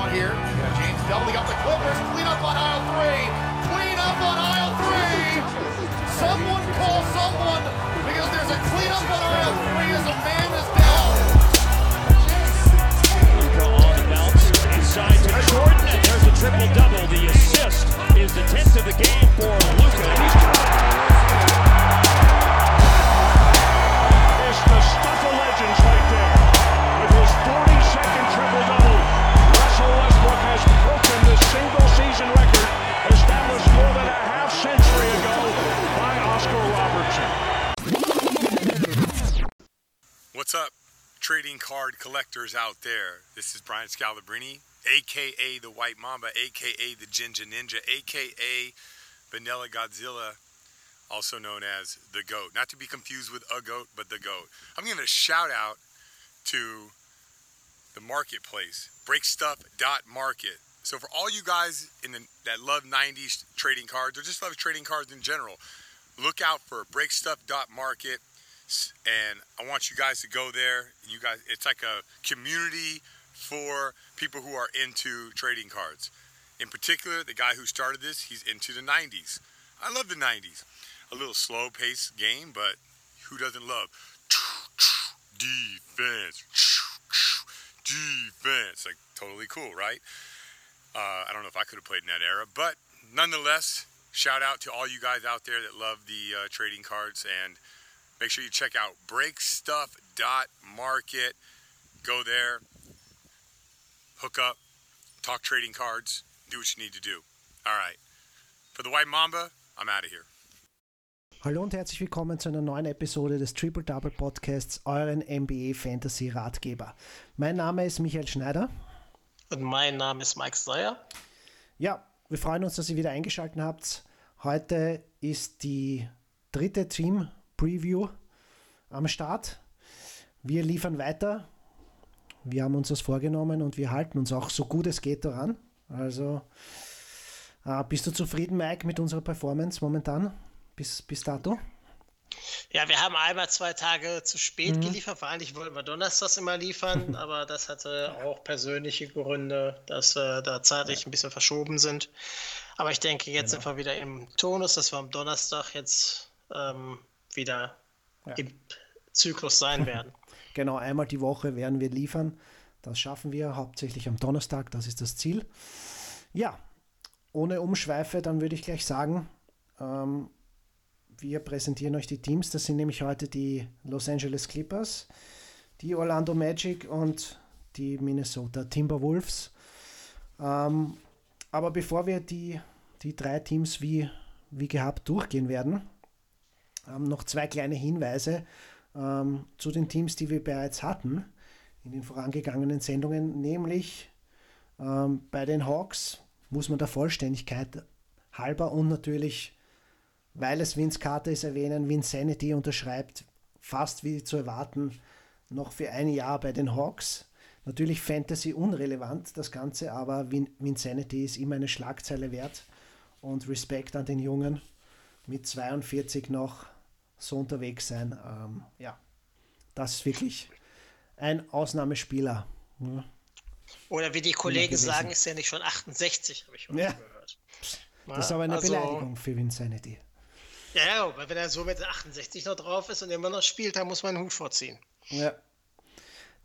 want here. James doubling up the Clippers. Clean up on aisle three. Clean up on aisle three. Someone call someone because there's a clean up on aisle three as a man is down. Luka on the bounce inside to Jordan, and there's a triple double. The assist is the 10th of the game for Luka. He's It's collectors out there? This is Brian Scalabrini, aka the White Mamba, aka the Ginger Ninja, aka Vanilla Godzilla, also known as the GOAT. Not to be confused with a goat, but the GOAT. I'm giving a shout out to the marketplace, breakstuff.market. So for all you guys in the, that love 90s trading cards or just love trading cards in general, look out for breakstuff.market and I want you guys to go there. You guys, it's like a community for people who are into trading cards. In particular, the guy who started this, he's into the 90s. I love the 90s. A little slow paced game, but who doesn't love defense? Defense. Like totally cool, right? Uh, I don't know if I could have played in that era, but nonetheless, shout out to all you guys out there that love the uh, trading cards and make sure you check out breakstuff.market. Go there, hook up, talk trading cards, do what you need to do. All right. For the White Mamba, I'm out of here. Hallo und herzlich willkommen zu einer neuen Episode des Triple Double Podcasts, euren NBA Fantasy Ratgeber. Mein Name ist Michael Schneider. Und mein Name ist Mike Steyer. Ja, wir freuen uns, dass ihr wieder eingeschaltet habt. Heute ist die dritte Team Preview am Start. Wir liefern weiter. Wir haben uns das vorgenommen und wir halten uns auch so gut es geht daran. Also, äh, bist du zufrieden, Mike, mit unserer Performance momentan? Bis, bis dato? Ja, wir haben einmal zwei Tage zu spät geliefert. Vor allem wollten wir donnerstags immer liefern, aber das hatte auch persönliche Gründe, dass wir da zeitlich ein bisschen verschoben sind. Aber ich denke, jetzt sind wir wieder im Tonus, dass wir am Donnerstag jetzt ähm, wieder im Zyklus sein werden. Genau, einmal die Woche werden wir liefern. Das schaffen wir hauptsächlich am Donnerstag, das ist das Ziel. Ja, ohne Umschweife, dann würde ich gleich sagen, ähm, wir präsentieren euch die Teams. Das sind nämlich heute die Los Angeles Clippers, die Orlando Magic und die Minnesota Timberwolves. Ähm, aber bevor wir die, die drei Teams wie, wie gehabt durchgehen werden, ähm, noch zwei kleine Hinweise ähm, zu den Teams, die wir bereits hatten in den vorangegangenen Sendungen, nämlich ähm, bei den Hawks muss man der Vollständigkeit halber und natürlich, weil es Vince Carter ist, erwähnen, Vinsanity unterschreibt, fast wie zu erwarten, noch für ein Jahr bei den Hawks. Natürlich Fantasy unrelevant, das Ganze, aber Vin Vinsanity ist immer eine Schlagzeile wert und Respekt an den Jungen mit 42 noch so unterwegs sein. Ähm, ja, das ist wirklich ein Ausnahmespieler. Ja. Oder wie die Kollegen sagen, ist ja nicht schon 68, habe ich heute Ja. gehört. Das ist aber eine Also, Beleidigung für Vinsanity. Ja, weil wenn er so mit 68 noch drauf ist und immer noch spielt, dann muss man einen Hut vorziehen. Ja.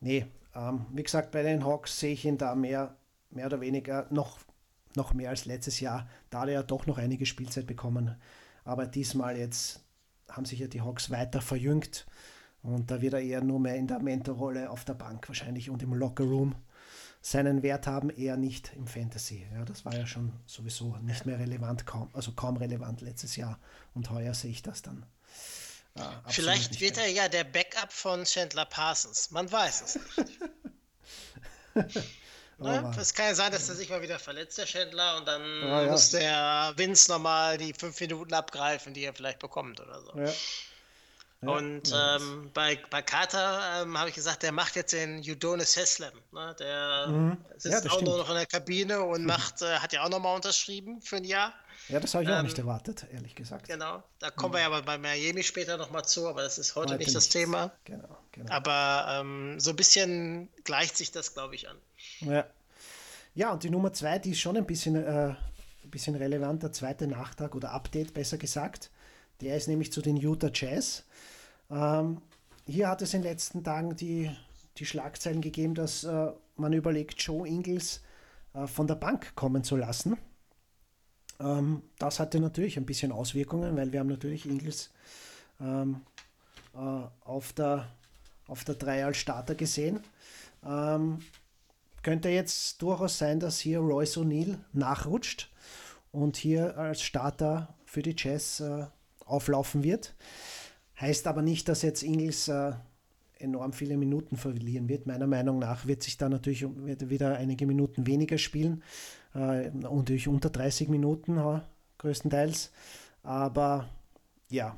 Nee, ähm, wie gesagt, bei den Hawks sehe ich ihn da mehr, mehr oder weniger noch, noch mehr als letztes Jahr. Da hat er ja doch noch einige Spielzeit bekommen. Aber diesmal jetzt haben sich ja die Hawks weiter verjüngt. Und da wird er eher nur mehr in der Mentorrolle auf der Bank wahrscheinlich und im Lockerroom seinen Wert haben, eher nicht im Fantasy. Ja, das war ja schon sowieso nicht mehr relevant, kaum, also kaum relevant letztes Jahr. Und heuer sehe ich das dann. äh, absolut Vielleicht wird er ja der Backup von Chandler Parsons. Man weiß es nicht. Ne? Aber- Es kann ja sein, dass er sich mal wieder verletzt, der Chandler, und dann Ah, ja. muss der Vince nochmal die fünf Minuten abgreifen, die er vielleicht bekommt oder so. Ja. Ja, Und ja, ähm, bei, bei Carter ähm, habe ich gesagt, der macht jetzt den Udonis Haslem. Ne? Der Mhm. sitzt Ja, das auch nur noch in der Kabine und macht, äh, hat ja auch nochmal unterschrieben für ein Jahr. Ja, das habe ich auch Ähm, nicht erwartet, ehrlich gesagt. Genau. Da kommen wir ja aber bei Miami später nochmal zu, aber das ist heute, Heute nicht das. Thema. Genau, genau. Aber ähm, so ein bisschen gleicht sich das, glaube ich, an. Ja. Ja, und die Nummer zwei, die ist schon ein bisschen, äh, ein bisschen relevant, der zweite Nachtrag oder Update, besser gesagt. Der ist nämlich zu den Utah Jazz. Ähm, hier hat es in den letzten Tagen die, die Schlagzeilen gegeben, dass äh, man überlegt, Joe Ingles äh, von der Bank kommen zu lassen. Ähm, das hatte natürlich ein bisschen Auswirkungen, weil wir haben natürlich Ingles ähm, äh, auf der auf der 3 als Starter gesehen. Ähm, könnte jetzt durchaus sein, dass hier Royce O'Neill nachrutscht und hier als Starter für die Jazz äh, auflaufen wird. Heißt aber nicht, dass jetzt Ingles äh, enorm viele Minuten verlieren wird. Meiner Meinung nach wird sich da natürlich wieder einige Minuten weniger spielen äh, und durch unter 30 Minuten größtenteils. Aber ja,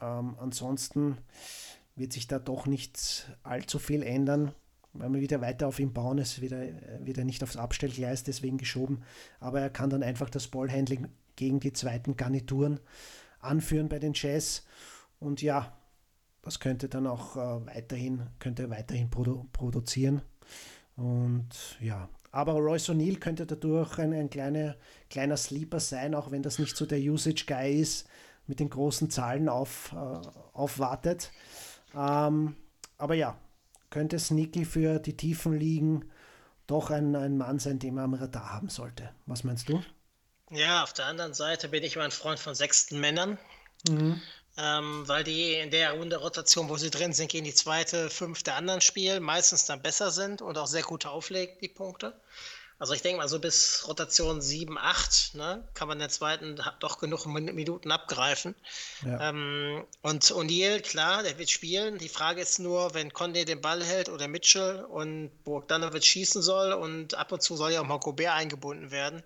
ähm, ansonsten wird sich da doch nicht allzu viel ändern, weil wir wieder weiter auf ihn bauen. Es wird er, wird er nicht aufs Abstellgleis deswegen geschoben, aber er kann dann einfach das Ballhandling gegen die zweiten Garnituren anführen bei den Jazz. Und ja, das könnte dann auch äh, weiterhin, könnte weiterhin produ produzieren. Und ja, aber Royce O'Neill könnte dadurch ein, ein kleiner, kleiner Sleeper sein, auch wenn das nicht so der Usage-Guy ist, mit den großen Zahlen auf, äh, aufwartet. Ähm, aber ja, könnte Sneaky für die Tiefen liegen doch ein, ein Mann sein, den man am Radar haben sollte. Was meinst du? Ja, auf der anderen Seite bin ich immer ein Freund von sechsten Männern. Mhm. Ähm, weil die in der Runde Rotation, wo sie drin sind, gegen die zweite, fünfte anderen spielen, meistens dann besser sind und auch sehr gut auflegen, die Punkte. Also ich denke mal, so bis Rotation 7, 8 ne, kann man in der zweiten doch genug Minuten abgreifen. Ja. Ähm, und O'Neill, klar, der wird spielen. Die Frage ist nur, wenn Conde den Ball hält oder Mitchell und Bogdanovic schießen soll und ab und zu soll ja auch mal Gobert eingebunden werden.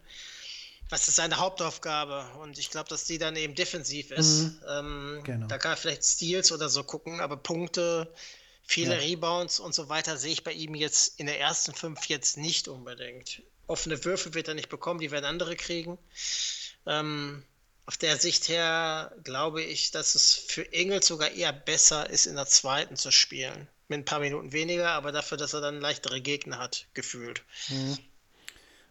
Was ist seine Hauptaufgabe? Und ich glaube, dass die dann eben defensiv ist. Mhm. Ähm, genau. Da kann er vielleicht Steals oder so gucken, aber Punkte Viele ja. Rebounds und so weiter sehe ich bei ihm jetzt in der ersten fünf jetzt nicht unbedingt. Offene Würfe wird er nicht bekommen, die werden andere kriegen. Ähm, auf der Sicht her glaube ich, dass es für Engels sogar eher besser ist, in der zweiten zu spielen. Mit ein paar Minuten weniger, aber dafür, dass er dann leichtere Gegner hat, gefühlt. Mhm.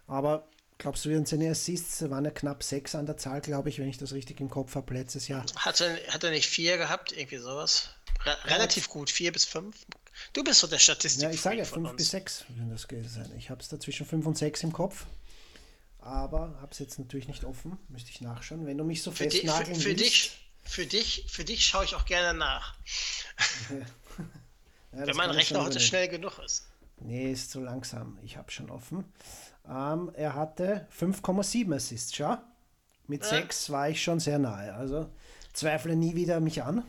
Aber glaubst du, in seine Assists waren ja knapp sechs an der Zahl, glaube ich, wenn ich das richtig im Kopf habe, letztes Jahr. Hat er, hat er nicht vier gehabt, irgendwie sowas? Re relativ gut, vier bis fünf. Du bist so der Statistik. Ja, ich sage ja fünf bis sechs, wenn das sein. Ich habe es da zwischen fünf und sechs im Kopf. Aber habe es jetzt natürlich nicht offen. Müsste ich nachschauen. Wenn du mich so für festnageln für, für dich, für dich, für dich schaue ich auch gerne nach. ja, wenn mein Rechner heute schnell genug ist. Nee, ist zu langsam. Ich habe schon offen. Ähm, er hatte 5,7 Assists, schau. Mit ja. 6 war ich schon sehr nahe. Also zweifle nie wieder mich an.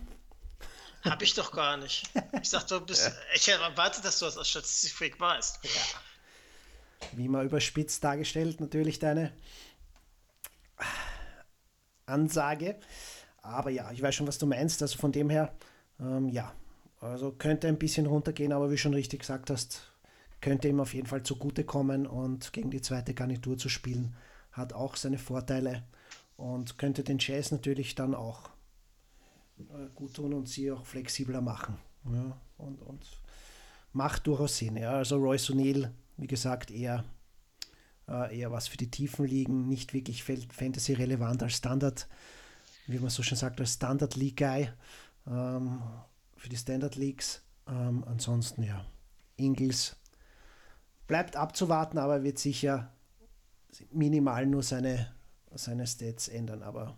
Hab ich doch gar nicht. Ich sag, du bist. Ich erwarte, dass du das als Statistikfreak weißt. Ja. Wie mal überspitzt dargestellt, natürlich deine Ansage. Aber ja, ich weiß schon, was du meinst. Also von dem her, ähm, ja. Also könnte ein bisschen runtergehen, aber wie schon richtig gesagt hast, könnte ihm auf jeden Fall zugutekommen und gegen die zweite Garnitur zu spielen, hat auch seine Vorteile und könnte den Jazz natürlich dann auch gut tun und sie auch flexibler machen. Ja, und, und macht durchaus Sinn. Ja. Also Royce O'Neill, wie gesagt, eher, äh, eher was für die Tiefen liegen, nicht wirklich Fantasy-relevant als Standard, wie man so schön sagt, als Standard-League-Guy ähm, für die Standard-Leagues. Ähm, ansonsten, ja, Ingles bleibt abzuwarten, aber wird sicher minimal nur seine, seine Stats ändern. Aber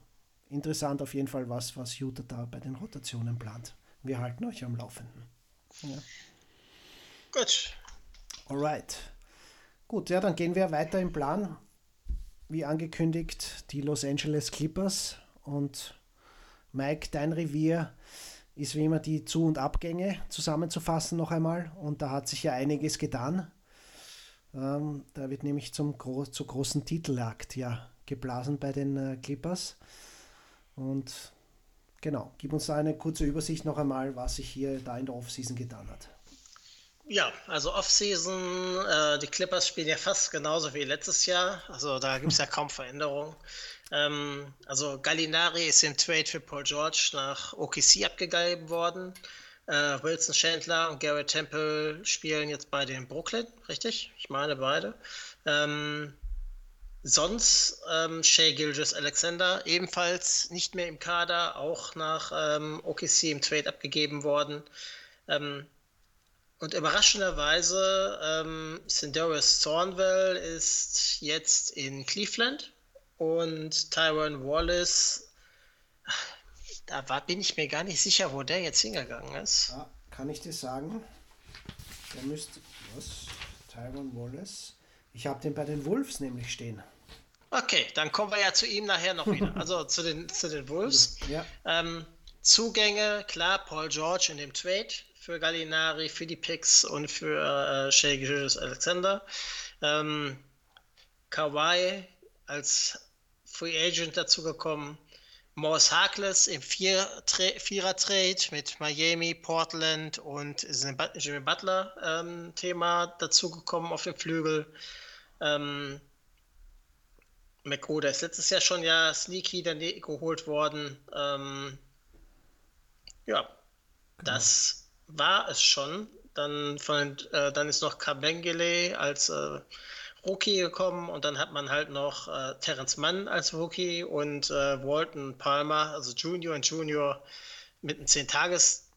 interessant auf jeden Fall, was, was Utah da bei den Rotationen plant. Wir halten euch am Laufenden. Ja. Gut. Alright. Gut, ja, dann gehen wir weiter im Plan. Wie angekündigt, die Los Angeles Clippers und Mike, dein Revier ist wie immer die Zu- und Abgänge zusammenzufassen noch einmal. Und da hat sich ja einiges getan. Ähm, da wird nämlich zum Gro zur großen Titeljagd ja geblasen bei den äh, Clippers. Und genau, gib uns eine kurze Übersicht noch einmal, was sich hier da in der Offseason getan hat. Ja, also Offseason, äh, die Clippers spielen ja fast genauso wie letztes Jahr. Also da gibt es ja kaum Veränderungen. Ähm, also Gallinari ist im Trade für Paul George nach OKC abgegeben worden. Äh, Wilson Chandler und Garrett Temple spielen jetzt bei den Brooklyn, richtig? Ich meine beide. Ähm, sonst ähm, Shea Gilgis Alexander ebenfalls nicht mehr im Kader, auch nach ähm, OKC im Trade abgegeben worden. Ähm, und überraschenderweise, ähm, Sindarius Thornwell ist jetzt in Cleveland und Tyron Wallace, da war, bin ich mir gar nicht sicher, wo der jetzt hingegangen ist. Ja, kann ich dir sagen? Der müsste. Was? Tyron Wallace? Ich habe den bei den Wolves nämlich stehen. Okay, dann kommen wir ja zu ihm nachher noch wieder. Also zu den, zu den Wolves. Ja. Ähm, Zugänge, klar, Paul George in dem Trade für Gallinari, für die Picks und für äh, Shea Gilgeous Alexander. Ähm, Kawhi als Free Agent dazugekommen. Morris Harkless im Vierer-Trade mit Miami, Portland und Jimmy Butler ähm, Thema dazugekommen auf dem Flügel. Ähm, McGruder ist letztes Jahr schon ja sneaky daneben geholt worden. Ähm, ja, genau. das war es schon. Dann, von, äh, dann ist noch Kabengele als äh, Rookie gekommen und dann hat man halt noch äh, Terence Mann als Rookie und äh, Walton Palmer, also Junior und Junior mit einem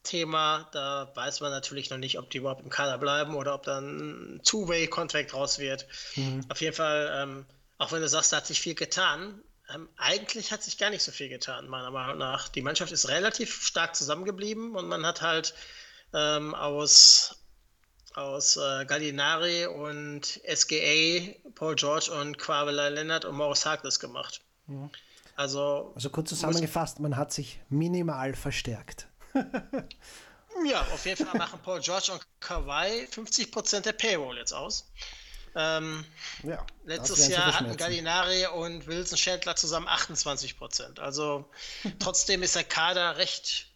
10-Tages-Thema. Da weiß man natürlich noch nicht, ob die überhaupt im Kader bleiben oder ob dann ein Two-Way-Contract raus wird. Mhm. Auf jeden Fall, ähm, auch wenn du sagst, da hat sich viel getan, ähm, eigentlich hat sich gar nicht so viel getan, meiner Meinung nach. Die Mannschaft ist relativ stark zusammengeblieben und man hat halt ähm, aus, aus äh, Gallinari und SGA, Paul George und Quavela Leonard und Morris Harkless gemacht. Mhm. Also, also kurz zusammengefasst, man hat sich minimal verstärkt. ja, auf jeden Fall machen Paul George und Kawhi 50% der Payroll jetzt aus. Ähm, ja, letztes Jahr hatten Gallinari und Wilson Chandler zusammen 28% Also trotzdem ist der Kader recht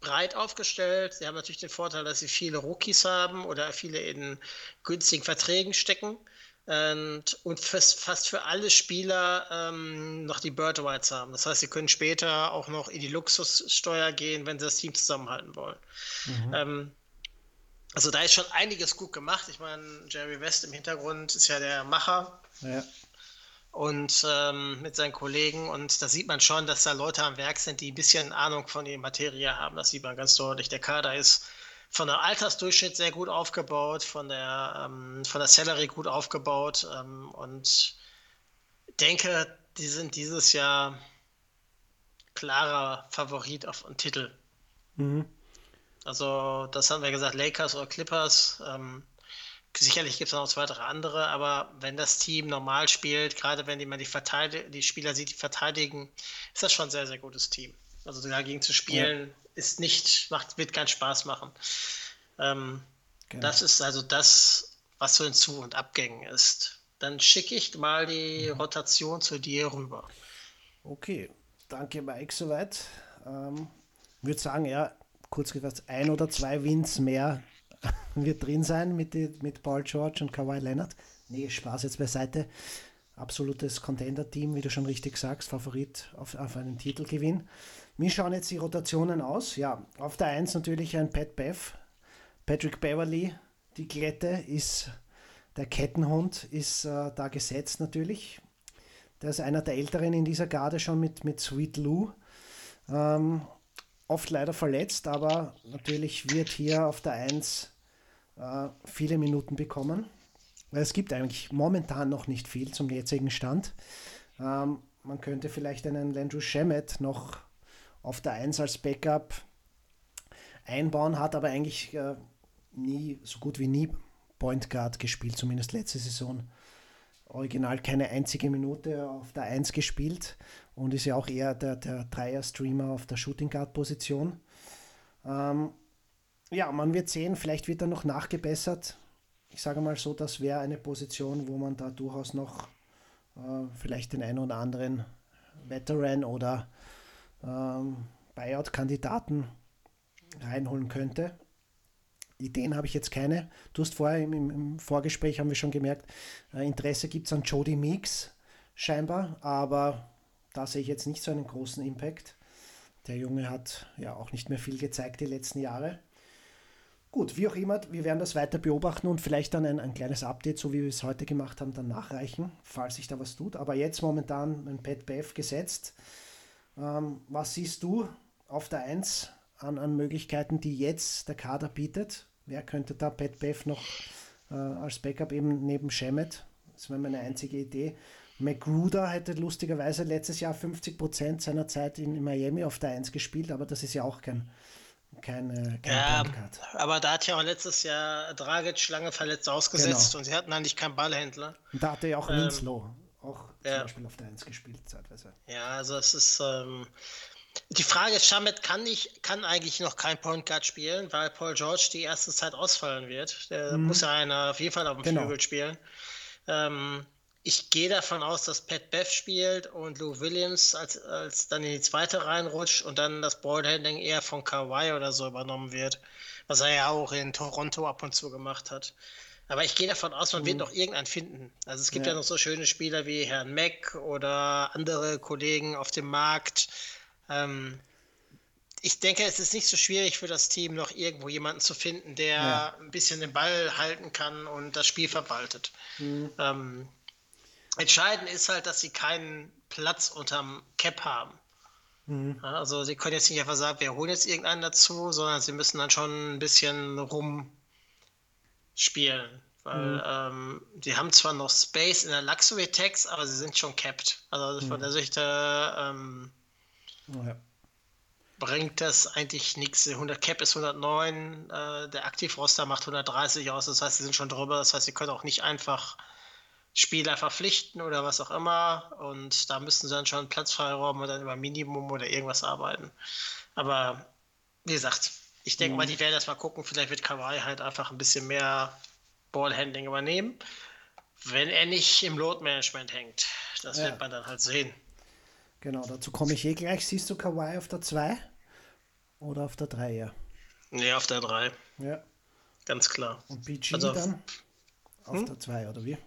breit aufgestellt. Sie haben natürlich den Vorteil, dass sie viele Rookies haben oder viele in günstigen Verträgen stecken. Und, und fast, für alle Spieler ähm, noch die Bird Rights haben. Das heißt, sie können später auch noch in die Luxussteuer gehen, wenn sie das Team zusammenhalten wollen. Mhm. Ähm, also da ist schon einiges gut gemacht. Ich meine, Jerry West im Hintergrund ist ja der Macher. Ja und ähm, mit seinen Kollegen. Und da sieht man schon, dass da Leute am Werk sind, die ein bisschen Ahnung von der Materie haben. Das sieht man ganz deutlich. Der Kader ist von der Altersdurchschnitt sehr gut aufgebaut, von der, ähm, von der Salary gut aufgebaut. Ähm, und denke, die sind dieses Jahr klarer Favorit auf einen Titel. Mhm. Also, das haben wir gesagt, Lakers oder Clippers. Ähm, Sicherlich gibt es noch zwei, drei andere, aber wenn das Team normal spielt, gerade wenn man die, Verteidig die Spieler sieht, die verteidigen, ist das schon ein sehr, sehr gutes Team. Also dagegen zu spielen, ja. Ist nicht, macht, wird keinen Spaß machen. Ähm, genau. Das ist also das, was zu den Zu- und Abgängen ist. Dann schicke ich mal die mhm. Rotation zu dir rüber. Okay, danke Mike soweit. Ähm, würde sagen, ja, kurz gesagt, ein oder zwei Wins mehr wird drin sein mit, die, mit Paul George und Kawhi Leonard. Nee, Spaß jetzt beiseite. Absolutes Contender-Team, wie du schon richtig sagst, Favorit auf, auf einen Titelgewinn. Wie schauen jetzt die Rotationen aus? Ja, auf der 1 natürlich ein Pat Bev, Patrick Beverly, die Klette ist, der Kettenhund ist äh, da gesetzt natürlich. Der ist einer der Älteren in dieser Garde schon mit, mit Sweet Lou. Ähm, oft leider verletzt, aber natürlich wird hier auf der 1 äh, viele Minuten bekommen. Es gibt eigentlich momentan noch nicht viel zum jetzigen Stand. Ähm, man könnte vielleicht einen Landry Shemet noch auf der 1 als Backup einbauen, hat aber eigentlich äh, nie, so gut wie nie Point Guard gespielt, zumindest letzte Saison. Original keine einzige Minute auf der 1 gespielt und ist ja auch eher der, der Dreier-Streamer auf der Shooting Guard-Position. Ähm, ja, man wird sehen, vielleicht wird er noch nachgebessert. Ich sage mal so, das wäre eine Position, wo man da durchaus noch äh, vielleicht den einen oder anderen Veteran oder ähm, Buyout-Kandidaten reinholen könnte. Ideen habe ich jetzt keine. Du hast vorher im, im Vorgespräch, haben wir schon gemerkt, äh, Interesse gibt es an Jody Meeks scheinbar, aber da sehe ich jetzt nicht so einen großen Impact. Der Junge hat ja auch nicht mehr viel gezeigt die letzten Jahre. Gut, wie auch immer, wir werden das weiter beobachten und vielleicht dann ein, ein kleines Update, so wie wir es heute gemacht haben, dann nachreichen, falls sich da was tut. Aber jetzt momentan ein Pet Bev gesetzt. Ähm, was siehst du auf der 1 an, an Möglichkeiten, die jetzt der Kader bietet? Wer könnte da Pat Bev noch äh, als Backup eben neben Shemet? Das wäre meine einzige Idee. McGruder hätte lustigerweise letztes Jahr 50% seiner Zeit in Miami auf der 1 gespielt, aber das ist ja auch kein, kein, äh, kein ja, aber da hat ja auch letztes Jahr Dragic lange verletzt ausgesetzt genau. und sie hatten eigentlich keinen Ballhändler. Und da hatte ja auch ähm, Winslow auch zum ja. Beispiel auf der 1 gespielt zeitweise. Ja, also es ist ähm, die Frage ist, Shamet kann, nicht, kann eigentlich noch kein Point Guard spielen, weil Paul George die erste Zeit ausfallen wird. Der mhm. muss ja einer auf jeden Fall auf dem genau. Flügel spielen. Ähm, ich gehe davon aus, dass Pat Bev spielt und Lou Williams als, als dann in die zweite reinrutscht und dann das Ballhandling eher von Kawhi oder so übernommen wird, was er ja auch in Toronto ab und zu gemacht hat. Aber ich gehe davon aus, man mhm. wird noch irgendeinen finden. Also es gibt ja. ja noch so schöne Spieler wie Herrn Mack oder andere Kollegen auf dem Markt. Ähm, ich denke, es ist nicht so schwierig für das Team, noch irgendwo jemanden zu finden, der ja. ein bisschen den Ball halten kann und das Spiel verwaltet. Mhm. Ähm, Entscheidend ist halt, dass sie keinen Platz unterm Cap haben. Mhm. Also sie können jetzt nicht einfach sagen, wir holen jetzt irgendeinen dazu, sondern sie müssen dann schon ein bisschen rumspielen. Weil mhm. ähm, die haben zwar noch Space in der Luxury Tax, aber sie sind schon capped. Also von mhm. der Sicht ähm, oh ja. bringt das eigentlich nichts. 100 Cap ist 109, äh, der Aktivroster macht 130 aus, das heißt, sie sind schon drüber. Das heißt, sie können auch nicht einfach Spieler verpflichten oder was auch immer. Und da müssten sie dann schon Platz freiräumen und dann über Minimum oder irgendwas arbeiten. Aber wie gesagt, ich denke mhm. mal, die werden erst mal gucken. Vielleicht wird Kawhi halt einfach ein bisschen mehr Ballhandling übernehmen, wenn er nicht im Load-Management hängt. Das ja. wird man dann halt sehen. Genau, dazu komme ich eh gleich. Siehst du Kawhi auf der 2 oder auf der 3 ja? Nee, auf der 3. Ja. Ganz klar. Und PG also dann auf hm? der 2 oder wie?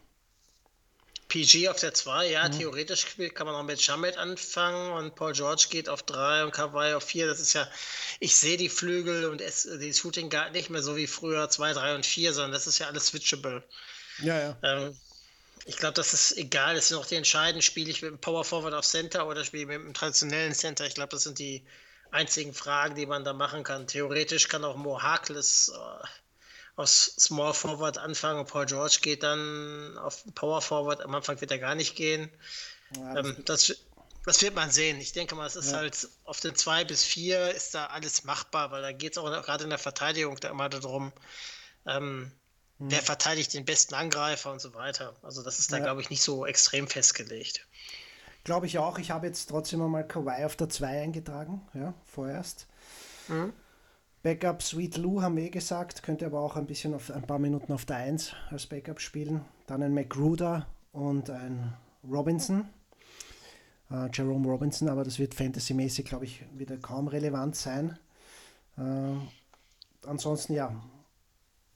PG auf der 2, ja, mhm. theoretisch kann man auch mit Shamet anfangen und Paul George geht auf 3 und Kawhi auf 4. Das ist ja, ich sehe die Flügel und es, die Shooting Guard nicht mehr so wie früher 2, 3 und 4, sondern das ist ja alles switchable. Ja, ja. Ähm, ich glaube, das ist egal. Das sind auch die entscheidenden, spiele ich mit dem Power Forward auf Center oder spiele ich mit dem traditionellen Center. Ich glaube, das sind die einzigen Fragen, die man da machen kann. Theoretisch kann auch Mo Harkless äh, aus Small Forward anfangen und Paul George geht dann auf Power Forward. Am Anfang wird er gar nicht gehen. Ja, das, ähm, das, das, wird man sehen. Ich denke mal, es ist ja. halt auf den 2 bis 4 ist da alles machbar, weil da geht es auch gerade in der Verteidigung da immer darum, ähm, hm. wer verteidigt den besten Angreifer und so weiter. Also das ist da, ja. glaube ich, nicht so extrem festgelegt. Glaube ich auch. Ich habe jetzt trotzdem einmal Kawhi auf der 2 eingetragen, ja, vorerst. Mhm. Backup Sweet Lou haben wir eh gesagt, könnte aber auch ein bisschen auf ein paar Minuten auf der 1 als Backup spielen. Dann ein McGruder und ein Robinson. Äh, Jerome Robinson, aber das wird fantasymäßig, glaube ich, wieder kaum relevant sein. Äh, ansonsten ja,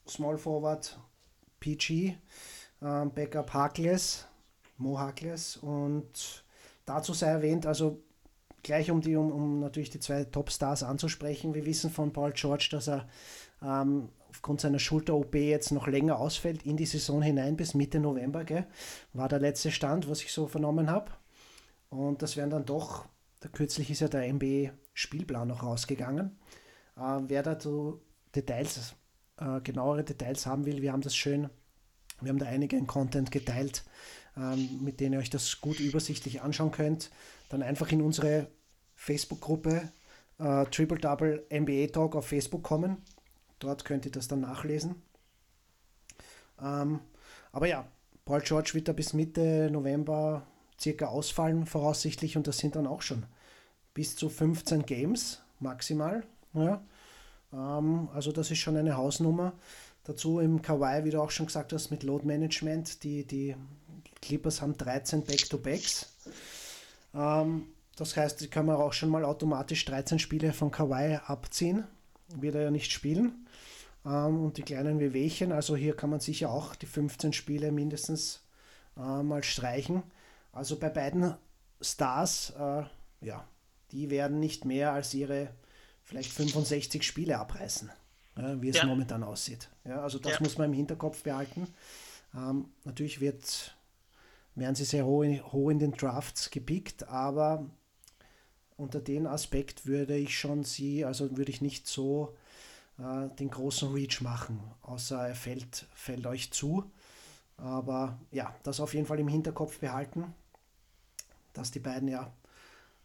Small Forward PG, äh, Backup Harkless, Mo Harkless und dazu sei erwähnt, also gleich um die, um, um natürlich die zwei Topstars anzusprechen. Wir wissen von Paul George, dass er ähm, aufgrund seiner Schulter-OP jetzt noch länger ausfällt in die Saison hinein bis Mitte November, gell? war der letzte Stand, was ich so vernommen habe. Und das wären dann doch, da kürzlich ist ja der NBA-Spielplan noch rausgegangen. Äh, wer dazu Details, äh, genauere Details haben will, wir haben das schön, wir haben da einigen Content geteilt, ähm, mit denen ihr euch das gut übersichtlich anschauen könnt dann einfach in unsere Facebook-Gruppe äh, Triple Double NBA Talk auf Facebook kommen. Dort könnt ihr das dann nachlesen. Ähm, aber ja, Paul George wird da bis Mitte November circa ausfallen, voraussichtlich, und das sind dann auch schon bis zu 15 Games maximal. Ja. Ähm, also das ist schon eine Hausnummer. Dazu im Kawaii, wie du auch schon gesagt hast, mit Load Management. Die, die Clippers haben 13 Back-to-Backs. Ähm, das heißt, die kann man auch schon mal automatisch 13 Spiele von Kawhi abziehen. Wird er ja nicht spielen. Ähm, und die kleinen Wehwehchen, also hier kann man sicher auch die 15 Spiele mindestens äh, mal streichen. Also bei beiden Stars, äh, ja, die werden nicht mehr als ihre vielleicht 65 Spiele abreißen. wie es Ja. momentan aussieht. Ja, also das Ja. muss man im Hinterkopf behalten. Ähm, natürlich wird, werden sie sehr hoch in, hoch in den Drafts gepickt, aber unter den Aspekt würde ich schon sie, also würde ich nicht so äh, den großen Reach machen, außer er fällt, fällt euch zu. Aber ja, das auf jeden Fall im Hinterkopf behalten, dass die beiden ja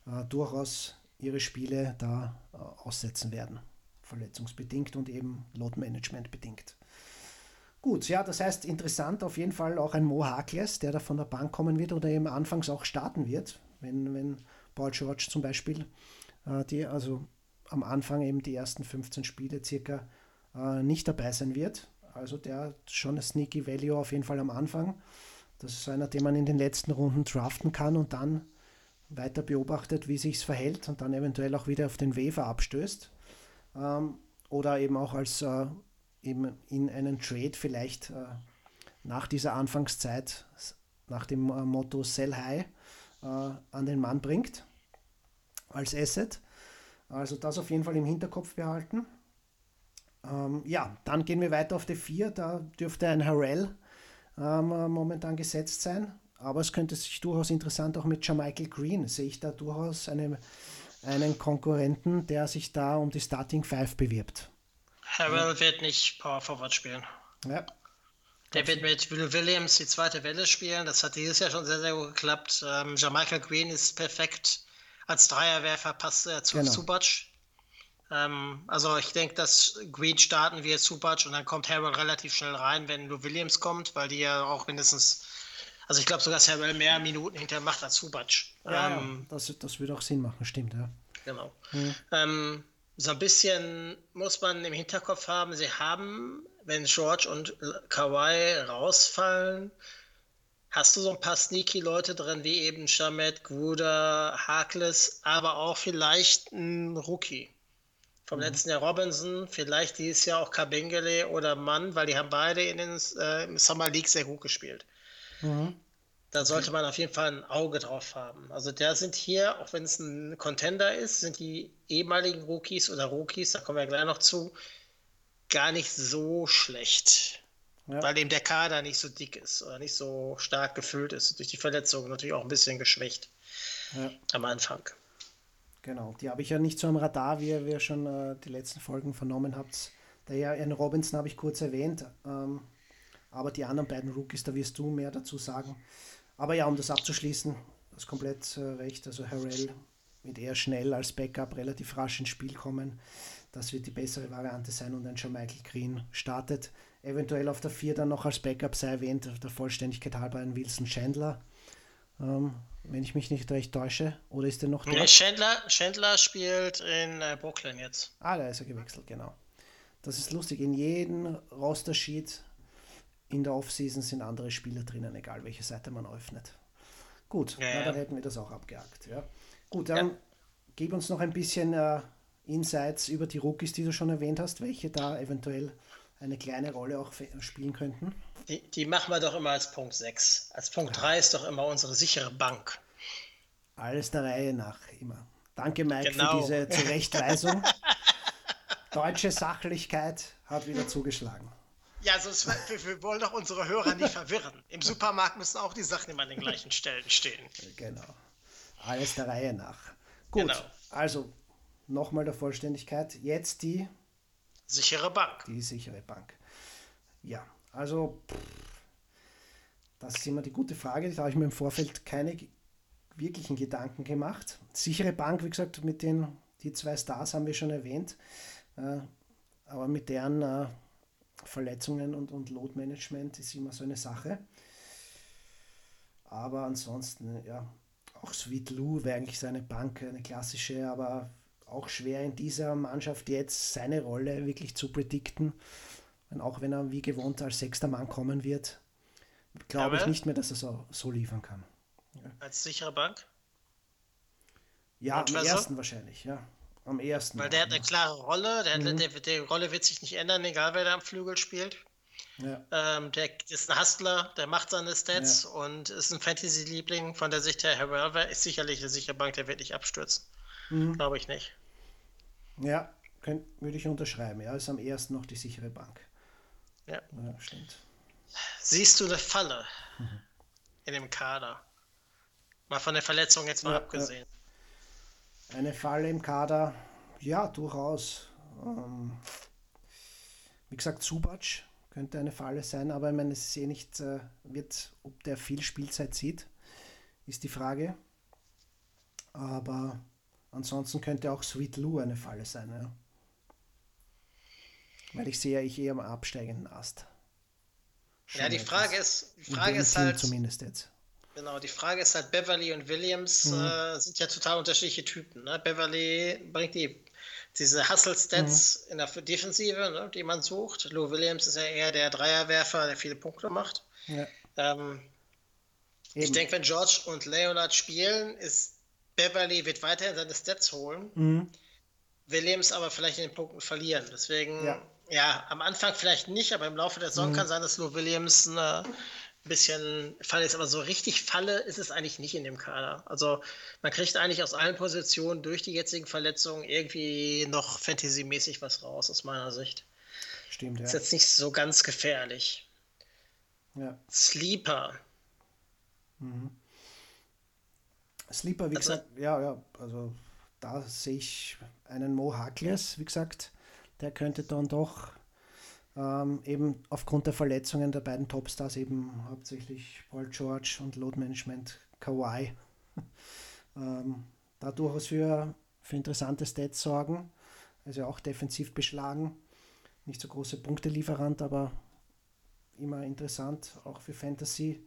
äh, durchaus ihre Spiele da äh, aussetzen werden. Verletzungsbedingt und eben Load-Management bedingt. Gut, ja, das heißt interessant auf jeden Fall auch ein Mo Harkless, der da von der Bank kommen wird oder eben anfangs auch starten wird, wenn, wenn Paul George zum Beispiel äh, die, also am Anfang eben die ersten 15 Spiele circa äh, nicht dabei sein wird. Also der hat schon ein sneaky Value auf jeden Fall am Anfang. Das ist einer, den man in den letzten Runden draften kann und dann weiter beobachtet, wie sich verhält und dann eventuell auch wieder auf den Waiver abstößt. Ähm, oder eben auch als äh, eben in einen Trade vielleicht äh, nach dieser Anfangszeit, nach dem äh, Motto Sell High, äh, an den Mann bringt als Asset. Also das auf jeden Fall im Hinterkopf behalten. Ähm, ja, dann gehen wir weiter auf die 4. Da dürfte ein Harrell ähm, äh, momentan gesetzt sein. Aber es könnte sich durchaus interessant auch mit Jermichael Green. Sehe ich da durchaus eine, einen Konkurrenten, der sich da um die Starting Five bewirbt. Harrell wird nicht Power Forward spielen. Ja, Der wird mit Will Williams die zweite Welle spielen. Das hat dieses Jahr schon sehr, sehr gut geklappt. Ähm, Jamichael Green ist perfekt als Dreierwerfer, passt er zu Genau. Subac. Ähm, also ich denke, dass Green starten wird, Subac, und dann kommt Harrell relativ schnell rein, wenn Lou Williams kommt, weil die ja auch mindestens, also ich glaube sogar, dass Harrell mehr Minuten hinterher macht als Subac. ja Ähm, das, das würde auch Sinn machen, stimmt. Ja. Genau. Ähm, so ein bisschen muss man im Hinterkopf haben, sie haben, wenn George und Kawhi rausfallen, hast du so ein paar sneaky Leute drin, wie eben Shamet, Gruder, Harkless, aber auch vielleicht ein Rookie. Vom letzten Jahr Robinson, vielleicht dieses Jahr auch Kabengele oder Mann, weil die haben beide in den äh, Summer League sehr gut gespielt. Da sollte man auf jeden Fall ein Auge drauf haben. Also da sind hier, auch wenn es ein Contender ist, sind die ehemaligen Rookies oder Rookies, da kommen wir gleich noch zu, gar nicht so schlecht. Ja. Weil eben der Kader nicht so dick ist oder nicht so stark gefüllt ist. Durch die Verletzungen natürlich auch ein bisschen geschwächt Ja. am Anfang. Genau, die habe ich ja nicht so am Radar, wie ihr wie ihr schon äh, die letzten Folgen vernommen habt. Der ja, Ian Robinson habe ich kurz erwähnt, ähm, aber die anderen beiden Rookies, da wirst du mehr dazu sagen. Aber ja, um das abzuschließen, das ist komplett äh, recht. Also Harrell wird eher schnell als Backup relativ rasch ins Spiel kommen. Das wird die bessere Variante sein und ein Michael Green startet. Eventuell auf der 4 dann noch als Backup sei erwähnt, der Vollständigkeit halber ein Wilson Chandler, ähm, wenn ich mich nicht recht täusche. Oder ist der noch Nee, dort? Chandler, Chandler spielt in äh, Brooklyn jetzt. Ah, da ist er gewechselt, genau. Das ist lustig. In jedem Roster-Sheet in der Offseason sind andere Spieler drinnen, egal welche Seite man öffnet. Gut, Ja, na, ja. dann hätten wir das auch abgehakt. Ja. Gut, dann gib uns noch ein bisschen äh, Insights über die Rookies, die du schon erwähnt hast, welche da eventuell eine kleine Rolle auch spielen könnten. Die, die machen wir doch immer als Punkt 6. Als Punkt 3 ist doch immer unsere sichere Bank. Alles der Reihe nach immer. Danke, Mike, Genau. für diese Zurechtweisung. Deutsche Sachlichkeit hat wieder zugeschlagen. Ja, also es, wir, wir wollen doch unsere Hörer nicht verwirren. Im Supermarkt müssen auch die Sachen immer an den gleichen Stellen stehen. Genau. Alles der Reihe nach. Gut, Genau. also nochmal der Vollständigkeit. Jetzt die, Sichere Bank. die sichere Bank. Ja, also pff, das ist immer die gute Frage. Da habe ich mir im Vorfeld keine wirklichen Gedanken gemacht. Sichere Bank, wie gesagt, mit den die zwei Stars haben wir schon erwähnt. Äh, aber mit deren äh, Verletzungen und, und Load-Management ist immer so eine Sache. Aber ansonsten, ja, auch Sweet Lou wäre eigentlich seine Bank, eine klassische, aber auch schwer in dieser Mannschaft jetzt seine Rolle wirklich zu predikten. Und auch wenn er wie gewohnt als sechster Mann kommen wird, glaube ich nicht mehr, dass er so, so liefern kann. Als sichere Bank. Ja, am ersten wahrscheinlich, ja. Am ersten. Weil der hat eine klare Rolle. Der, Mhm. der, der, Rolle wird sich nicht ändern, egal wer da am Flügel spielt. ja. Ähm, der ist ein Hustler, der macht seine Stats und ist ein Fantasy-Liebling. Von der Sicht her, Herr ist sicherlich eine sichere Bank, der wird nicht abstürzen. Mhm. Glaube ich nicht. ja, könnt, würde ich unterschreiben. Ja, ist am ersten noch die sichere Bank. Ja. ja stimmt. Siehst du eine Falle mhm. in dem Kader? Mal von der Verletzung jetzt mal ja, abgesehen. Eine Falle im Kader, ja, durchaus. Ähm, wie gesagt, Subac könnte eine Falle sein, aber ich meine, es ist eh nicht, äh, wird, ob der viel Spielzeit sieht, ist die Frage. Aber ansonsten könnte auch Sweet Lou eine Falle sein, ja. Weil ich sehe ich eher am absteigenden Ast. Schon ja, die Frage ist, die Frage ist halt. Zumindest jetzt. Genau, die Frage ist halt, Beverly und Williams mhm. äh, sind ja total unterschiedliche Typen. Ne? Beverly bringt die, diese Hustle-Stats mhm. in der Defensive, ne, die man sucht. Lou Williams ist ja eher der Dreierwerfer, der viele Punkte macht. Ja. Ähm, ich denke, wenn George und Leonard spielen, ist Beverly wird weiterhin seine Stats holen. Mhm. Williams aber vielleicht in den Punkten verlieren. Deswegen, ja. ja. am Anfang vielleicht nicht, aber im Laufe der Saison mhm. kann sein, dass Lou Williams eine bisschen Falle ist, aber so richtig Falle ist es eigentlich nicht in dem Kader. Also man kriegt eigentlich aus allen Positionen durch die jetzigen Verletzungen irgendwie noch Fantasy-mäßig was raus, aus meiner Sicht. Stimmt, ja. Ist jetzt nicht so ganz gefährlich. Ja. Sleeper. Mhm. Sleeper, wie also, gesagt, ja, ja, also da sehe ich einen Mo Harkless, wie gesagt, der könnte dann doch ähm, eben aufgrund der Verletzungen der beiden Topstars, eben hauptsächlich Paul George und Load Management Kawhi, ähm, da durchaus für, für interessante Stats sorgen. Also auch defensiv beschlagen. Nicht so große Punktelieferant, aber immer interessant, auch für Fantasy.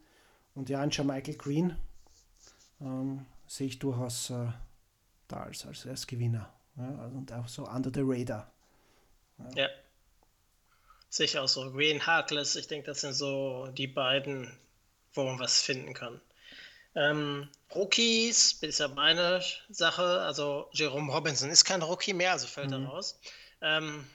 Und ja, ein Michael Green ähm, sehe ich durchaus äh, da als, als, Gewinner. Ja, und auch so under the radar. Ja. ja. Sehe auch so. Green, Harkless, ich denke, das sind so die beiden, wo man was finden kann. Ähm, Rookies ist ja meine Sache. Also Jerome Robinson ist kein Rookie mehr, also fällt mhm. er raus. Ähm,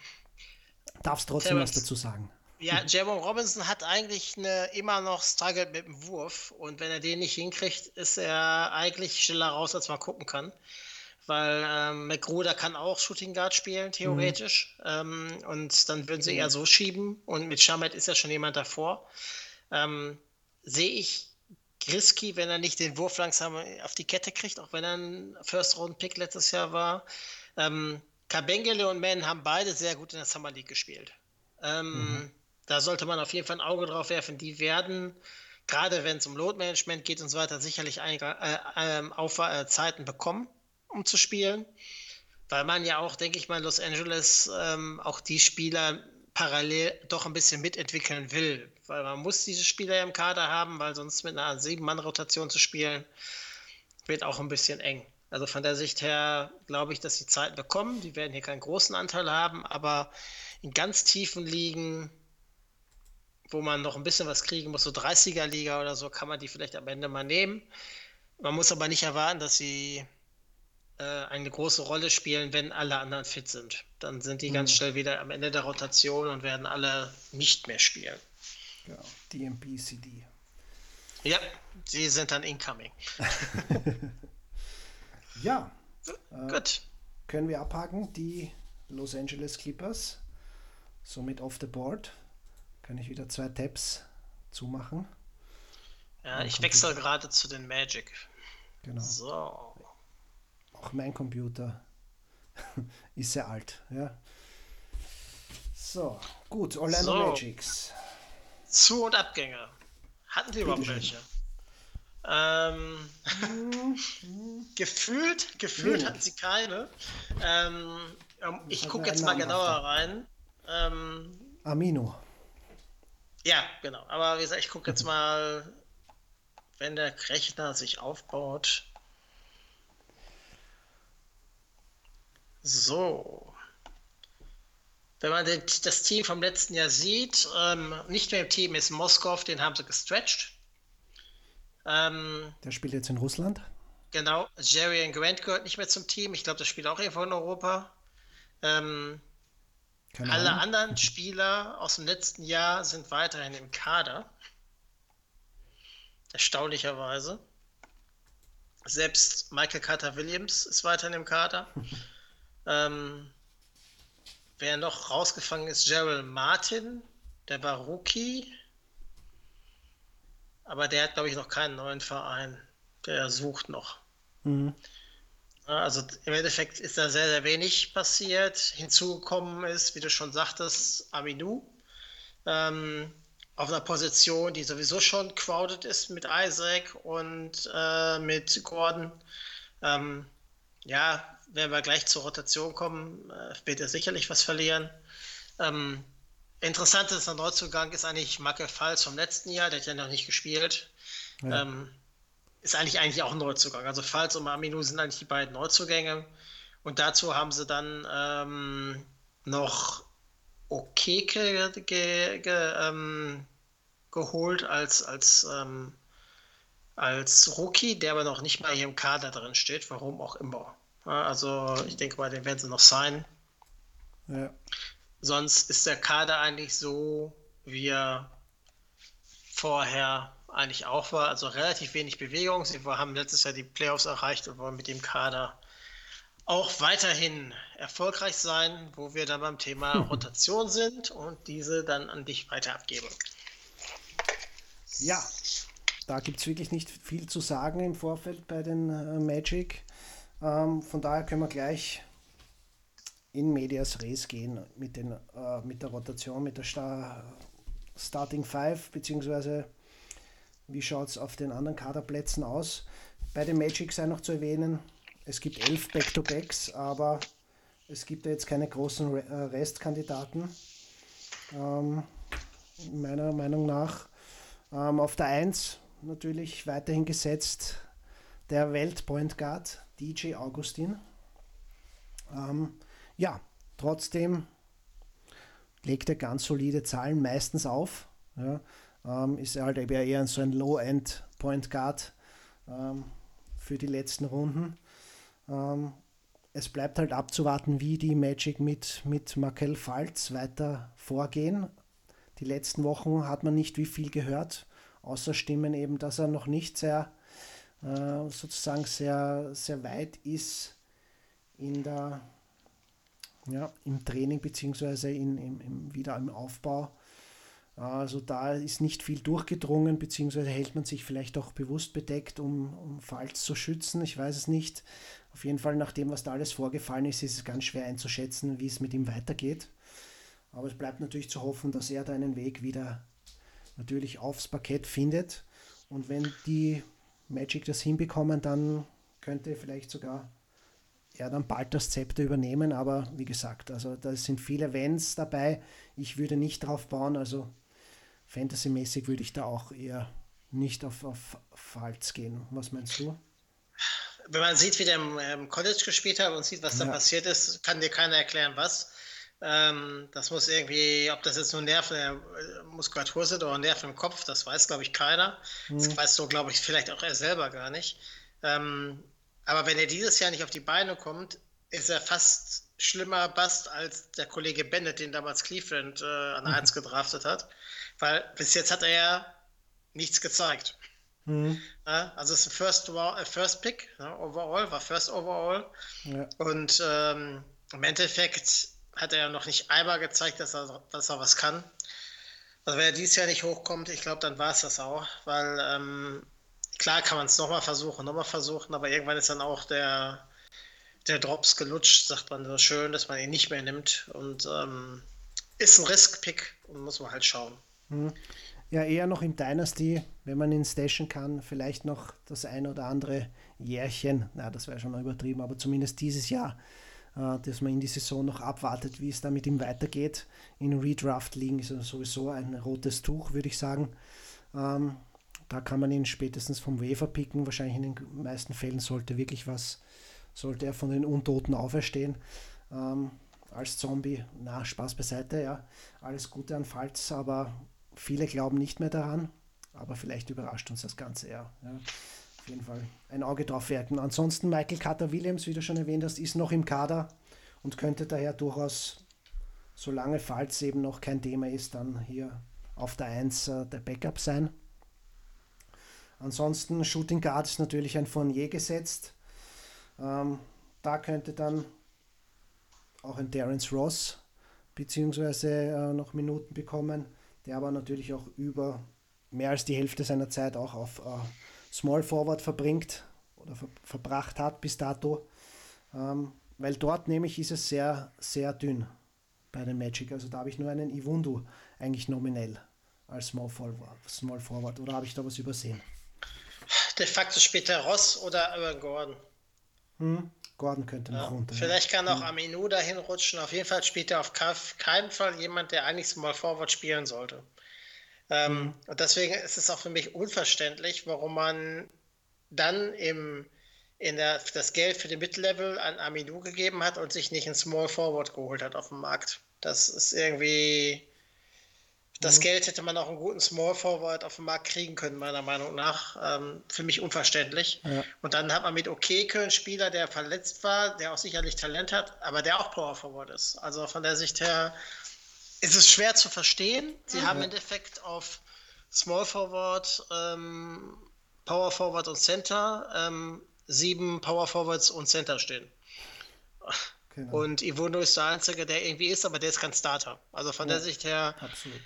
Darfst trotzdem Terrence, was dazu sagen. Ja, Jerome Robinson hat eigentlich eine, immer noch Struggle mit dem Wurf und wenn er den nicht hinkriegt, ist er eigentlich schneller raus, als man gucken kann weil ähm, McGruder kann auch Shooting Guard spielen, theoretisch. Mhm. Ähm, und dann würden sie eher so schieben. Und mit Shamet ist ja schon jemand davor. Ähm, Sehe ich risky, wenn er nicht den Wurf langsam auf die Kette kriegt, auch wenn er ein First-Round-Pick letztes Jahr war. Ähm, Kabengele und Mann haben beide sehr gut in der Summer League gespielt. Ähm, mhm. Da sollte man auf jeden Fall ein Auge drauf werfen. Die werden, gerade wenn es um Load Management geht und so weiter, sicherlich einige äh, äh, auf, äh, Zeiten bekommen um zu spielen, weil man ja auch, denke ich mal, Los Angeles ähm, auch die Spieler parallel doch ein bisschen mitentwickeln will, weil man muss diese Spieler im Kader haben, weil sonst mit einer Sieben-Mann-Rotation zu spielen, wird auch ein bisschen eng. Also von der Sicht her glaube ich, dass die Zeiten bekommen. Die werden hier keinen großen Anteil haben, aber in ganz tiefen Ligen, wo man noch ein bisschen was kriegen muss, so 30er-Liga oder so, kann man die vielleicht am Ende mal nehmen. Man muss aber nicht erwarten, dass sie äh, eine große Rolle spielen, wenn alle anderen fit sind. Dann sind die mhm. ganz schnell wieder am Ende der Rotation und werden alle nicht mehr spielen. Ja, DMP, CD. Ja, sie sind dann incoming. ja. Äh, Gut. Können wir abhaken, die Los Angeles Clippers. Somit off the board. Kann ich wieder zwei Tabs zumachen. Ja, ich wechsle gerade zu den Magic. Genau. So auch mein Computer ist sehr alt. Ja. So, gut, Orlando so. Magics. Zu- und Abgänge. Hatten die überhaupt welche? Ähm, gefühlt, gefühlt hatten sie keine. Ähm, ähm ich gucke jetzt mal genauer rein. Ähm, Amino. Ja, genau. Aber wie gesagt, ich gucke jetzt mal, wenn der Rechner sich aufbaut. So. Wenn man das Team vom letzten Jahr sieht, ähm, nicht mehr im Team ist Moskov, den haben sie gestretched. Ähm, der spielt jetzt in Russland. Genau. Jerry Grant gehört nicht mehr zum Team. Ich glaube, der spielt auch irgendwo in Europa. Ähm, alle Ahnung. anderen Spieler aus dem letzten Jahr sind weiterhin im Kader. Erstaunlicherweise. Selbst Michael Carter Williams ist weiterhin im Kader. Ähm, wer noch rausgefangen ist, Gerald Martin, der war Rookie. Aber der hat, glaube ich, noch keinen neuen Verein. Der sucht noch. Mhm. Also im Endeffekt ist da sehr, sehr wenig passiert. Hinzugekommen ist, wie du schon sagtest, Aminu. Ähm, auf einer Position, die sowieso schon crowded ist mit Isaac und äh, mit Gordon. Ähm, ja, wenn wir gleich zur Rotation kommen, äh, wird er sicherlich was verlieren. Ähm, interessant ist, ein Neuzugang ist eigentlich Marke Falls vom letzten Jahr, der hat ja noch nicht gespielt. Ja. Ähm, ist eigentlich eigentlich auch ein Neuzugang. Also Falls und Aminu sind eigentlich die beiden Neuzugänge. Und dazu haben sie dann ähm, noch Okeke ge, ge, ähm, geholt als, als, ähm, als Rookie, der aber noch nicht mal hier im Kader drin steht, warum auch immer. Also ich denke mal, den werden sie noch sein. Ja. Sonst ist der Kader eigentlich so, wie er vorher eigentlich auch war. Also relativ wenig Bewegung. Sie haben letztes Jahr die Playoffs erreicht und wollen mit dem Kader auch weiterhin erfolgreich sein, wo wir dann beim Thema Rotation sind und diese dann an dich weiter abgeben. Ja, da gibt es wirklich nicht viel zu sagen im Vorfeld bei den äh, Magic. Ähm, von daher können wir gleich in Medias Res gehen mit, den, äh, mit der Rotation, mit der Star Starting Five, beziehungsweise wie schaut es auf den anderen Kaderplätzen aus. Bei den Magic sei noch zu erwähnen, es gibt elf Back-to-Backs, aber es gibt ja jetzt keine großen äh, Restkandidaten. Ähm, meiner Meinung nach. Ähm, auf der 1 natürlich weiterhin gesetzt der Welt-Point Guard DJ Augustin. Ähm, ja, trotzdem legt er ganz solide Zahlen meistens auf. Ja, ähm, ist halt eher so ein Low-End Point Guard ähm, für die letzten Runden. Ähm, es bleibt halt abzuwarten, wie die Magic mit, mit Markel Falz weiter vorgehen. Die letzten Wochen hat man nicht wie viel gehört, außer Stimmen eben, dass er noch nicht sehr äh, sozusagen sehr, sehr weit ist in der, ja, im Training beziehungsweise in, im, im, wieder im Aufbau. Also da ist nicht viel durchgedrungen, beziehungsweise hält man sich vielleicht auch bewusst bedeckt, um, um Falls zu schützen. Ich weiß es nicht. Auf jeden Fall, nach dem, was da alles vorgefallen ist, ist es ganz schwer einzuschätzen, wie es mit ihm weitergeht. Aber es bleibt natürlich zu hoffen, dass er da einen Weg wieder natürlich aufs Parkett findet. Und wenn die Magic das hinbekommen, dann könnte vielleicht sogar er dann bald das Zepter übernehmen. Aber wie gesagt, also da sind viele Wenns dabei. Ich würde nicht drauf bauen. Also Fantasy-mäßig würde ich da auch eher nicht auf, auf Falz gehen. Was meinst du? Wenn man sieht, wie der im College gespielt hat und sieht, was ja. da passiert ist, kann dir keiner erklären, was. Ähm, das muss irgendwie, ob das jetzt nur Nerven der äh, Muskulatur sind oder Nerven im Kopf, das weiß, glaube ich, keiner. Mhm. Das weiß so, glaube ich, vielleicht auch er selber gar nicht. Ähm, aber wenn er dieses Jahr nicht auf die Beine kommt, ist er fast schlimmer Bast als der Kollege Bennett, den damals Cleveland äh, an 1 mhm. gedraftet hat. Weil bis jetzt hat er ja nichts gezeigt. Mhm. Ja, also es ist ein First, äh, First Pick, ja, overall, war First Overall. Ja. Und ähm, im Endeffekt hat er ja noch nicht einmal gezeigt, dass er, dass er was kann. Also wenn er dieses Jahr nicht hochkommt, ich glaube, dann war es das auch, weil ähm, klar kann man es nochmal versuchen, nochmal versuchen, aber irgendwann ist dann auch der, der Drops gelutscht, sagt man so schön, dass man ihn nicht mehr nimmt und ähm, ist ein Risk-Pick und muss man halt schauen. Hm. Ja, eher noch im Dynasty, wenn man ihn stashen kann, vielleicht noch das ein oder andere Jährchen, na, das wäre schon übertrieben, aber zumindest dieses Jahr dass man in die Saison noch abwartet, wie es da mit ihm weitergeht. In Redraft liegen ist er sowieso ein rotes Tuch, würde ich sagen. Ähm, da kann man ihn spätestens vom Wafer picken. Wahrscheinlich in den meisten Fällen sollte wirklich was, sollte er von den Untoten auferstehen. Ähm, als Zombie, na, Spaß beiseite, ja. Alles Gute an Falz, aber viele glauben nicht mehr daran. Aber vielleicht überrascht uns das Ganze eher. Ja auf jeden Fall ein Auge drauf werfen. Ansonsten Michael Carter Williams, wie du schon erwähnt hast, ist noch im Kader und könnte daher durchaus, solange Falls eben noch kein Thema ist, dann hier auf der 1 äh, der Backup sein. Ansonsten Shooting Guard ist natürlich ein Fournier gesetzt. Ähm, da könnte dann auch ein Terence Ross beziehungsweise äh, noch Minuten bekommen, der aber natürlich auch über mehr als die Hälfte seiner Zeit auch auf äh, Small Forward verbringt oder ver verbracht hat bis dato. Ähm, weil dort nämlich ist es sehr, sehr dünn bei den Magic. Also da habe ich nur einen Iwundu eigentlich nominell als Small Forward. Small Forward. Oder habe ich da was übersehen? De facto später Ross oder Aaron Gordon. Hm, Gordon könnte noch ja, runter. Vielleicht kann auch hm. Aminu dahin rutschen. Auf jeden Fall spielt er auf keinen Fall jemand, der eigentlich Small Forward spielen sollte. Ähm, hm. Und deswegen ist es auch für mich unverständlich, warum man dann im, in der, das Geld für den Mittellevel an Aminu gegeben hat und sich nicht ein Small Forward geholt hat auf dem Markt. Das ist irgendwie das mhm. Geld hätte man auch einen guten Small Forward auf dem Markt kriegen können, meiner Meinung nach. Ähm, für mich unverständlich. Ja. Und dann hat man mit Okeke einen Spieler, der verletzt war, der auch sicherlich Talent hat, aber der auch Power Forward ist. Also von der Sicht her ist es schwer zu verstehen. Sie mhm. haben im Endeffekt auf Small Forward, ähm, Power Forward und Center ähm, sieben Power Forwards und Center stehen. Genau. Und Ivono ist der Einzige, der irgendwie ist, aber der ist kein Starter. Also von ja, der Sicht her. Absolut.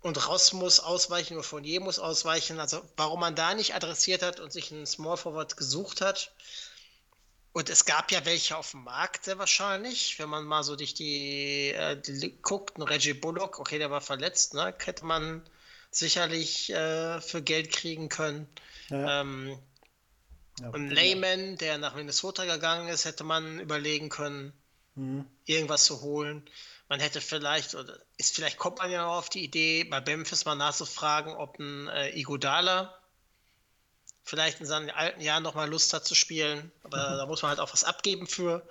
Und Ross muss ausweichen, oder je muss ausweichen. Also warum man da nicht adressiert hat und sich einen Small Forward gesucht hat. Und es gab ja welche auf dem Markt, sehr wahrscheinlich. Wenn man mal so durch die, äh, die guckt, ein Reggie Bullock, okay, der war verletzt, ne? Hätte man sicherlich äh, für Geld kriegen können. Ja. Ähm, ja, und Layman, der nach Minnesota gegangen ist, hätte man überlegen können, mhm. irgendwas zu holen. Man hätte vielleicht, oder ist vielleicht kommt man ja auf die Idee, bei Memphis mal nachzufragen, ob ein äh, Igodala vielleicht in seinen alten Jahren nochmal Lust hat zu spielen. Aber mhm. da muss man halt auch was abgeben für.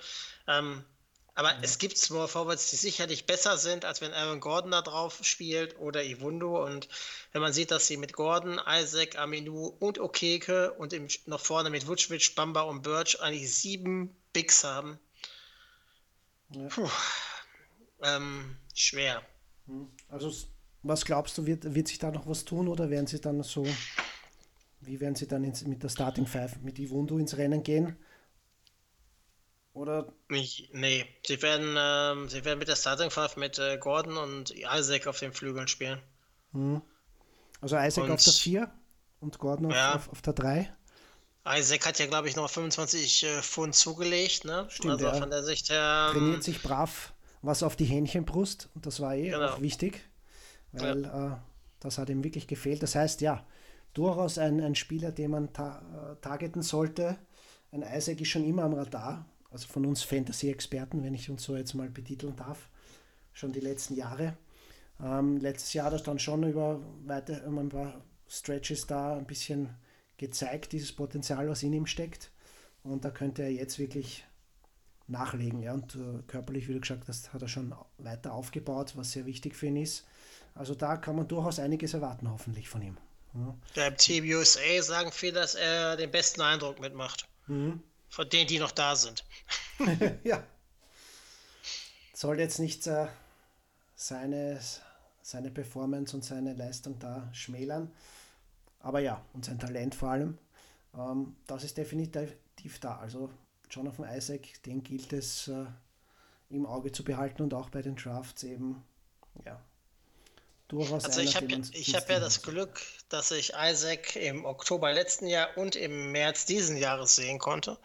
Ähm, aber ja. es gibt Small Forwards, die sicherlich besser sind, als wenn Aaron Gordon da drauf spielt oder Iwundo. Und wenn man sieht, dass sie mit Gordon, Isaac, Aminu und Okeke und im, noch vorne mit Vucevic, Bamba und Birch eigentlich sieben Bigs haben. Ja. Puh, ähm, schwer. Hm. Also was glaubst du, wird, wird sich da noch was tun oder werden sie dann so, wie werden sie dann ins, mit der Starting Five, mit Iwundo ins Rennen gehen? Oder? Ich, nee, sie werden, ähm, sie werden mit der Starting Five mit äh, Gordon und Isaac auf den Flügeln spielen. Hm. Also Isaac und, auf der 4 und Gordon ja. auf, auf, der 3. Isaac hat ja, glaube ich, noch 25 äh, Pfund zugelegt, ne? Stimmt, also ja. von der Sicht her. Ähm, Trainiert sich brav was auf die Hähnchenbrust und das war eh genau. auch wichtig, weil ja. äh, das hat ihm wirklich gefehlt. Das heißt, ja, durchaus ein, ein Spieler, den man ta äh, targeten sollte. Ein Isaac ist schon immer am Radar also von uns Fantasy-Experten, wenn ich uns so jetzt mal betiteln darf, schon die letzten Jahre. Ähm, letztes Jahr hat er dann schon über, weite, über ein paar Stretches da ein bisschen gezeigt, dieses Potenzial, was in ihm steckt. Und da könnte er jetzt wirklich nachlegen. Ja? Und äh, körperlich, wie du gesagt hast, hat er schon weiter aufgebaut, was sehr wichtig für ihn ist. Also da kann man durchaus einiges erwarten, hoffentlich von ihm. Ja. Beim Team USA sagen viele, dass er den besten Eindruck mitmacht. Mhm. Von denen, die noch da sind. ja. Soll jetzt nicht äh, seine, seine Performance und seine Leistung da schmälern. Aber ja, und sein Talent vor allem. Ähm, das ist definitiv da. Also Jonathan Isaac, den gilt es äh, im Auge zu behalten und auch bei den Drafts eben, ja, durchaus. Also ich habe hab ja das Glück, dass ich Isaac im Oktober letzten Jahr und im März diesen Jahres sehen konnte.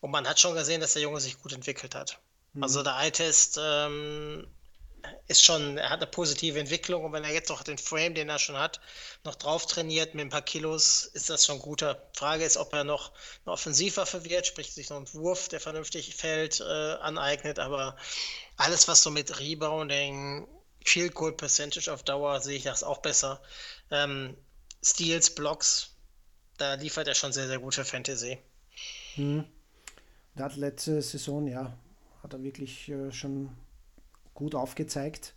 Und man hat schon gesehen, dass der Junge sich gut entwickelt hat. Mhm. Also der Eye-Test ähm, ist schon, er hat eine positive Entwicklung und wenn er jetzt noch den Frame, den er schon hat, noch drauf trainiert mit ein paar Kilos, ist das schon guter. Frage ist, ob er noch eine Offensivwaffe wird, sprich sich noch einen Wurf, der vernünftig fällt, äh, aneignet, aber alles, was so mit Rebounding, Field Goal Percentage auf Dauer sehe ich das auch besser. Ähm, Steals, Blocks, da liefert er schon sehr, sehr gute Fantasy. Hm. Der hat letzte Saison, ja, hat er wirklich äh, schon gut aufgezeigt.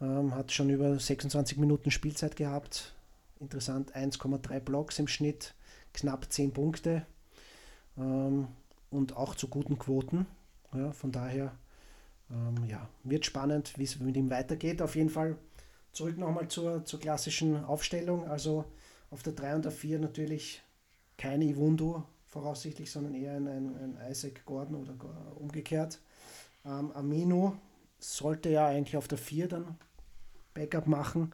Ähm, hat schon über 26 Minuten Spielzeit gehabt. Interessant, 1,3 Blocks im Schnitt, knapp 10 Punkte ähm, und auch zu guten Quoten. Ja, von daher ähm, ja, wird spannend, wie es mit ihm weitergeht. Auf jeden Fall zurück nochmal zur, zur klassischen Aufstellung. Also auf der 3 und der 4 natürlich kein Iwundo voraussichtlich, sondern eher ein, ein, ein Isaac Gordon oder umgekehrt. Ähm, Amino sollte ja eigentlich auf der 4 dann Backup machen.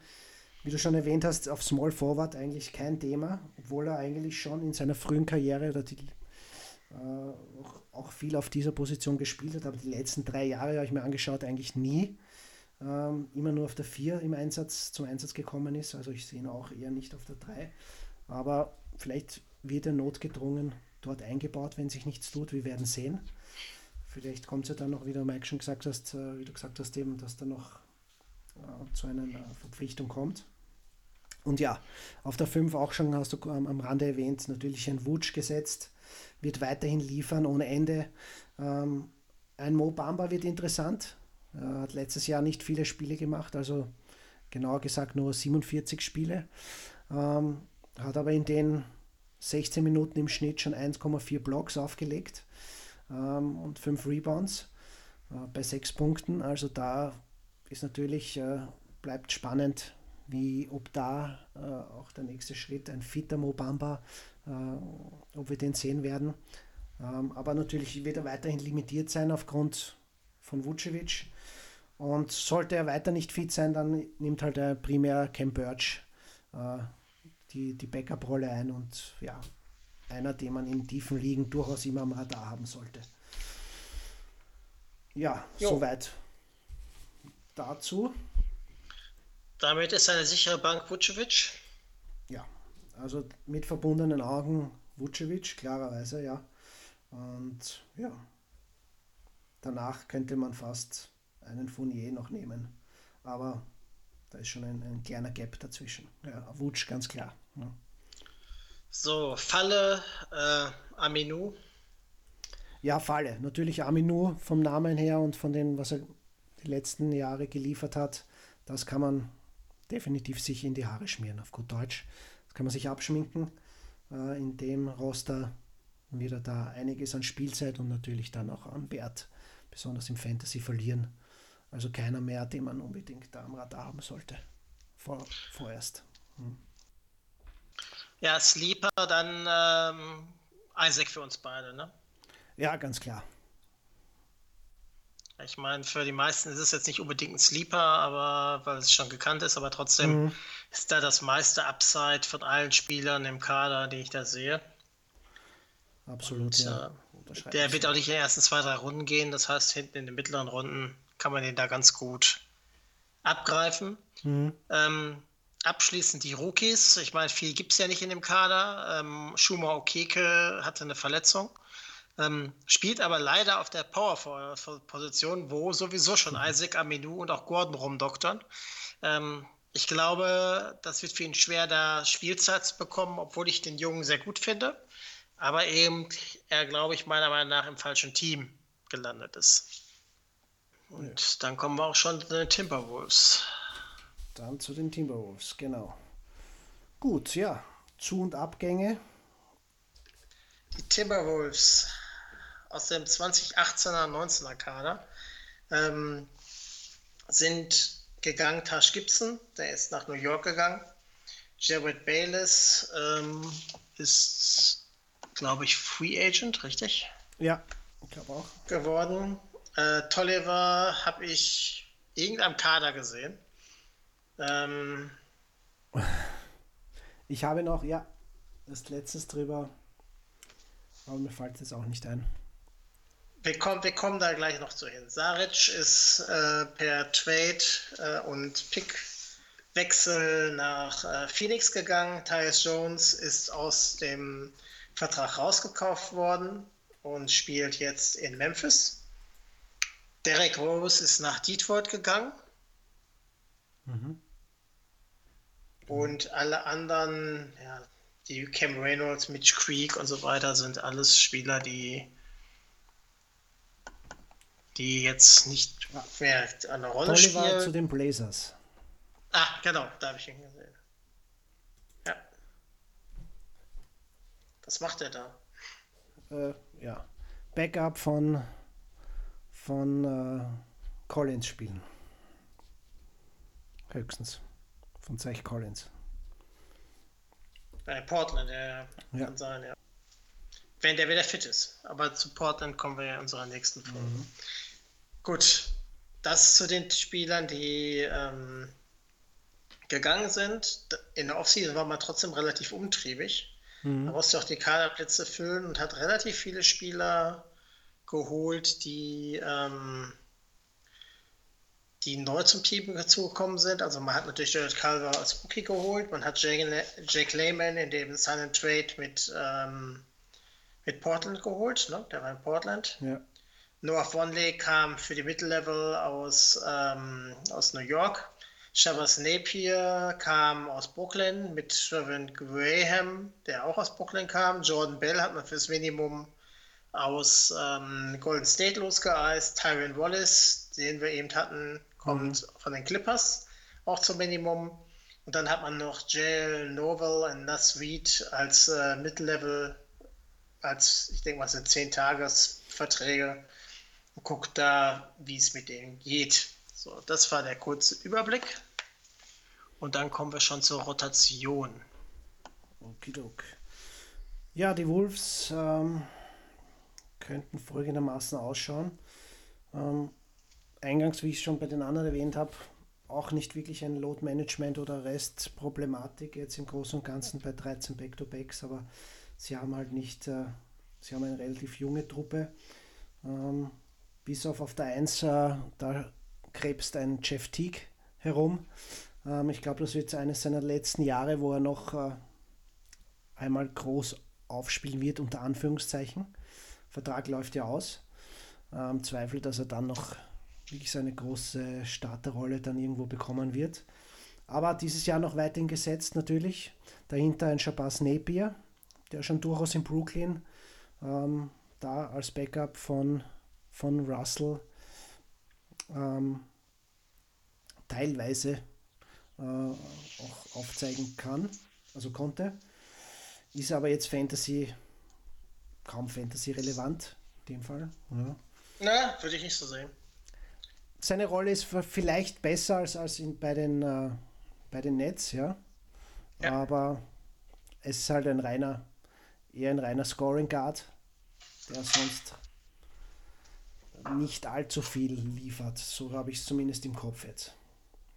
Wie du schon erwähnt hast, auf Small Forward eigentlich kein Thema, obwohl er eigentlich schon in seiner frühen Karriere oder die, äh, auch viel auf dieser Position gespielt hat, aber die letzten drei Jahre habe ich mir angeschaut, eigentlich nie. Ähm, immer nur auf der 4 im Einsatz zum Einsatz gekommen ist. Also ich sehe ihn auch eher nicht auf der 3. Aber vielleicht wird er notgedrungen dort eingebaut, wenn sich nichts tut. Wir werden sehen. Vielleicht kommt es ja dann noch, wie du Mike schon gesagt hast, äh, wie du gesagt hast, eben, dass da noch äh, zu einer äh, Verpflichtung kommt. Und ja, auf der 5 auch schon, hast du am, am Rande erwähnt, natürlich ein Wutsch gesetzt, wird weiterhin liefern ohne Ende. Ähm, ein Mo Bamba wird interessant, er hat letztes Jahr nicht viele Spiele gemacht, also genauer gesagt nur 47 Spiele. Ähm, hat aber in den 16 Minuten im Schnitt schon 1,4 Blocks aufgelegt ähm, und 5 Rebounds äh, bei 6 Punkten. Also da ist natürlich, äh, bleibt spannend, wie ob da äh, auch der nächste Schritt ein fitter Mobamba, äh, ob wir den sehen werden. Ähm, aber natürlich wird er weiterhin limitiert sein aufgrund von Vucevic. Und sollte er weiter nicht fit sein, dann nimmt halt der primär Cam Birch äh, die, die Backup-Rolle ein und ja, einer, den man in tiefen Ligen durchaus immer am Radar haben sollte. Ja, jo. soweit dazu. Damit ist eine sichere Bank Vucevic. Ja, also mit verbundenen Augen Vucevic, klarerweise, ja. Und ja, danach könnte man fast einen Fournier noch nehmen. Aber da ist schon ein, ein kleiner Gap dazwischen. Ja, Wutsch, ganz klar. Ja. So, Falle, äh, Aminu. Ja, Falle. Natürlich Aminu vom Namen her und von dem, was er die letzten Jahre geliefert hat. Das kann man definitiv sich in die Haare schmieren, auf gut Deutsch. Das kann man sich abschminken. Äh, in dem Roster wird er da einiges an Spielzeit und natürlich dann auch an Wert, besonders im Fantasy, verlieren. Also keiner mehr, den man unbedingt da am Radar haben sollte. Vor, vorerst. Hm. Ja, Sleeper, dann ähm, Isaac für uns beide, ne? Ja, ganz klar. Ich meine, für die meisten ist es jetzt nicht unbedingt ein Sleeper, aber weil es schon gekannt ist, aber trotzdem mhm. ist da das meiste Upside von allen Spielern im Kader, die ich da sehe. Absolut, Und, ja. Äh, der wird auch nicht in den ersten zwei, drei Runden gehen. Das heißt, hinten in den mittleren Runden kann man den da ganz gut abgreifen. Mhm. Ähm, abschließend die Rookies. Ich meine, viel gibt es ja nicht in dem Kader. Ähm, Schumer Okeke hatte eine Verletzung. Ähm, spielt aber leider auf der Power-Position, wo sowieso schon mhm. Isaac Aminu und auch Gordon rumdoktern. Ähm, ich glaube, das wird für ihn schwer, da Spielzeit zu bekommen, obwohl ich den Jungen sehr gut finde. Aber eben, er, glaube ich, meiner Meinung nach im falschen Team gelandet ist. Und ja. dann kommen wir auch schon zu den Timberwolves. Dann zu den Timberwolves, genau. Gut, ja. Zu- und Abgänge. Die Timberwolves aus dem 2018er 19er Kader ähm, sind gegangen. Tash Gibson, der ist nach New York gegangen. Jared Bayless ähm, ist, glaube ich, Free Agent, richtig? Ja, ich glaube auch. Geworden. Äh, Tolliver habe ich irgendeinem Kader gesehen. Ähm, ich habe noch, ja, das letztes drüber, aber mir fällt es auch nicht ein. Wir kommen, wir kommen da gleich noch zu hin. Saric ist äh, per Trade äh, und Pickwechsel nach äh, Phoenix gegangen. Tyus Jones ist aus dem Vertrag rausgekauft worden und spielt jetzt in Memphis. Derek Rose ist nach Detroit gegangen. Mhm. Und alle anderen, ja, die Cam Reynolds, Mitch Creek und so weiter, sind alles Spieler, die, die jetzt nicht mehr eine Rolle Oliver spielen. zu den Blazers. Ah, genau, da habe ich ihn gesehen. Ja. Was macht er da? Äh, ja. Backup von von äh, Collins spielen. Höchstens. Von Zach Collins. Bei Portland, ja, ja. kann sein, ja. Wenn der wieder fit ist. Aber zu Portland kommen wir ja in unserer nächsten Folge. Mhm. Gut. das zu den Spielern, die ähm, gegangen sind. In der Offseason war man trotzdem relativ umtriebig. Mhm. Man musste auch die Kaderplätze füllen und hat relativ viele Spieler geholt, die, ähm, die neu zum Team dazugekommen sind. Also man hat natürlich Jared Calver als Rookie geholt, man hat Jake, Jake Lehman in dem Silent Trade mit, ähm, mit Portland geholt, ne? der war in Portland. Ja. Noah Vonley kam für die Mittellevel aus, ähm, aus New York. Shavas Napier kam aus Brooklyn mit Trevin Graham, der auch aus Brooklyn kam. Jordan Bell hat man fürs Minimum aus ähm, Golden State losgeeist. Tyron Wallace, den wir eben hatten, kommt mhm. von den Clippers, auch zum Minimum. Und dann hat man noch Jail Novel und Nas Reed als äh, Mid-Level, als ich denke mal, sind 10 Tagesverträge und guckt da, wie es mit denen geht. So, das war der kurze Überblick. Und dann kommen wir schon zur Rotation. Okidok. Ja, die Wolves ähm, könnten folgendermaßen ausschauen. Ähm, eingangs, wie ich schon bei den anderen erwähnt habe, auch nicht wirklich ein Load Management oder Restproblematik jetzt im Großen und Ganzen bei 13 Back-to-Backs, aber sie haben halt nicht, äh, sie haben eine relativ junge Truppe. Ähm, bis auf auf der 1, äh, da krebst ein Jeff Teague herum. Ähm, ich glaube, das wird eines seiner letzten Jahre, wo er noch äh, einmal groß aufspielen wird, unter Anführungszeichen. Vertrag läuft ja aus. Ähm, Zweifel, dass er dann noch wirklich seine große Starterrolle dann irgendwo bekommen wird. Aber dieses Jahr noch weiterhin gesetzt natürlich. Dahinter ein Shabazz Napier, der schon durchaus in Brooklyn ähm, da als Backup von von Russell ähm, teilweise äh, auch aufzeigen kann, also konnte. Ist aber jetzt Fantasy kaum Fantasy relevant, in dem Fall. Ja. Na, würde ich nicht so sehen. Seine Rolle ist vielleicht besser als, als in, bei, den, äh, bei den Nets, ja. ja. Aber es ist halt ein reiner, eher ein reiner Scoring Guard, der sonst nicht allzu viel liefert. So habe ich es zumindest im Kopf jetzt.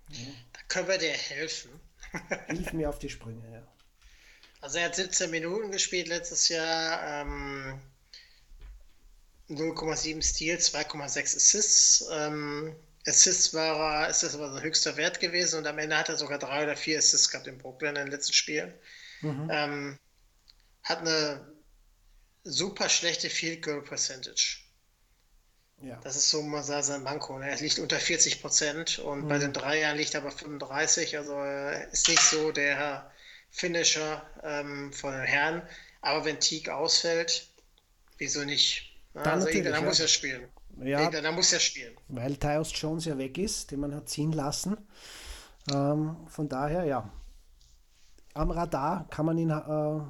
Ja. Da können wir dir helfen. Hilf mir auf die Sprünge, ja. Also er hat 17 Minuten gespielt letztes Jahr, ähm, 0,7 Stil, 2,6 Assists. Ähm, Assists war ist das aber sein höchster Wert gewesen und am Ende hat er sogar drei oder vier Assists gehabt in Brooklyn in den letzten Spielen. Mhm. Ähm, hat eine super schlechte Field Goal Percentage. Ja. Das ist so mal sein Manko. Ne? Er liegt unter 40 Prozent und mhm. bei den Dreiern liegt er aber 35. Also er ist nicht so der Finisher ähm, von den Herren. Aber wenn Teague ausfällt, wieso nicht? Dann, also dann muss er spielen. Ja, dann muss er spielen. Weil Tyus Jones ja weg ist, den man hat ziehen lassen. Ähm, von daher, ja. Am Radar kann man ihn, äh,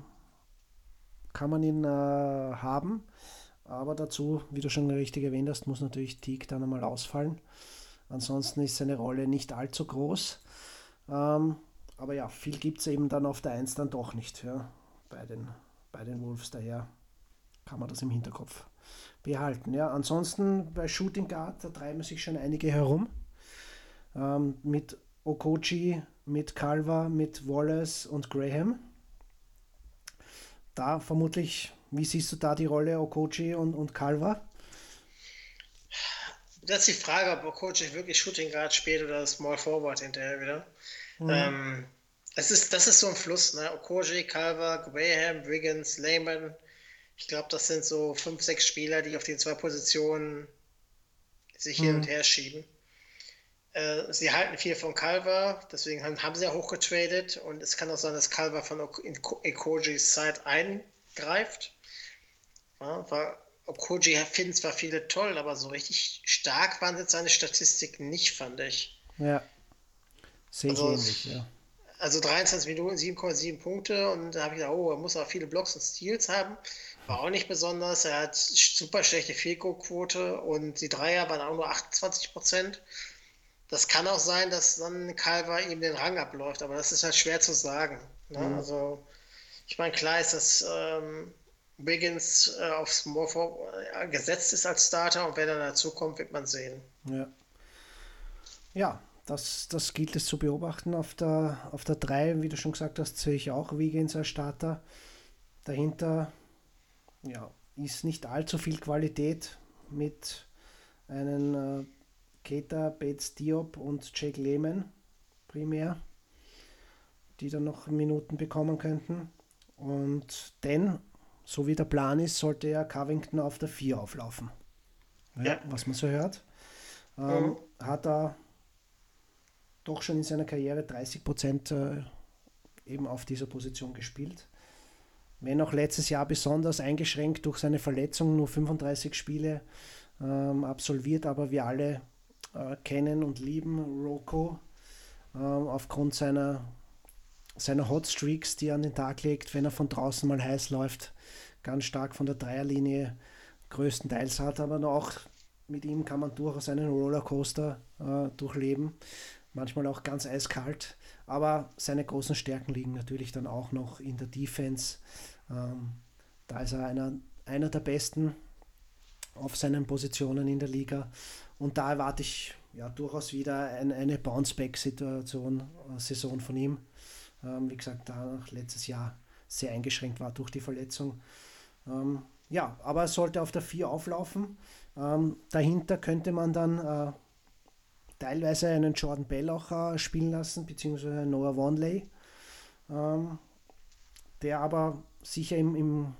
kann man ihn äh, haben. Aber dazu, wie du schon richtig erwähnt hast, muss natürlich Teague dann einmal ausfallen. Ansonsten ist seine Rolle nicht allzu groß. Ähm, aber ja, viel gibt es eben dann auf der 1 dann doch nicht ja, bei, den, bei den Wolves. Daher kann man das im Hinterkopf behalten. Ja, ansonsten bei Shooting Guard, da treiben sich schon einige herum. Ähm, mit Okochi, mit Calva, mit Wallace und Graham. Da vermutlich wie siehst du da die Rolle Okochi und, und Calva? Das ist die Frage, ob Okochi wirklich Shooting Guard spielt oder Small Forward hinterher wieder. Mhm. Ähm, es ist, das ist so ein Fluss, ne? Okoji, Calva, Graham, Wiggins, Lehman. Ich glaube, das sind so fünf, sechs Spieler, die auf den zwei Positionen sich hin und mhm. her schieben. Äh, sie halten viel von Calva, deswegen haben, sie ja hochgetradet und es kann auch sein, dass Calva von Okojis Zeit eingreift. Ja, war, Okoji finden zwar viele toll, aber so richtig stark waren jetzt seine Statistiken nicht, fand ich. Ja. Sehe ich also, ähnlich, ja. Also 23 Minuten, 7,7 Punkte und da habe ich gedacht, oh, er muss auch viele Blocks und Steals haben. War auch nicht besonders. Er hat super schlechte Field-Quote und die Dreier waren auch nur 28 Prozent. Das kann auch sein, dass dann Calver ihm den Rang abläuft, aber das ist halt schwer zu sagen. Ne? Mhm. Also, ich meine, klar ist das ähm, Wiggins äh, aufs Morpho äh, gesetzt ist als Starter und wenn er dazu kommt, wird man sehen. Ja. ja, das, das gilt es zu beobachten. Auf der, auf der 3, wie du schon gesagt hast, sehe ich auch Wiggins als Starter. Dahinter ja, ist nicht allzu viel Qualität mit einem äh, Keita, Bates Diop und Jake Lehman primär, die dann noch Minuten bekommen könnten. Und denn, so wie der Plan ist, sollte ja Covington auf der 4 auflaufen. Ja, ja. Was man so hört. Ähm, mhm. Hat er doch schon in seiner Karriere 30 Prozent äh, eben auf dieser Position gespielt. Wenn auch letztes Jahr besonders eingeschränkt durch seine Verletzung, nur 35 Spiele ähm, absolviert, aber wir alle äh, kennen und lieben Rocco äh, aufgrund seiner, seiner Hot Streaks, die er an den Tag legt, wenn er von draußen mal heiß läuft, ganz stark von der Dreierlinie größtenteils hat, aber auch mit ihm kann man durchaus einen Rollercoaster äh, durchleben manchmal auch ganz eiskalt. Aber seine großen Stärken liegen natürlich dann auch noch in der Defense. Ähm, da ist er einer, einer der besten auf seinen Positionen in der Liga. Und da erwarte ich ja durchaus wieder ein, eine Bounce-Back-Situation, äh, Saison von ihm. Ähm, wie gesagt, da letztes Jahr sehr eingeschränkt war durch die Verletzung. Ähm, ja, aber er sollte auf der 4 auflaufen. Ähm, dahinter könnte man dann äh, teilweise einen Jordan Bell auch äh, spielen lassen, beziehungsweise Noah Wanley, ähm, der aber sicher im, im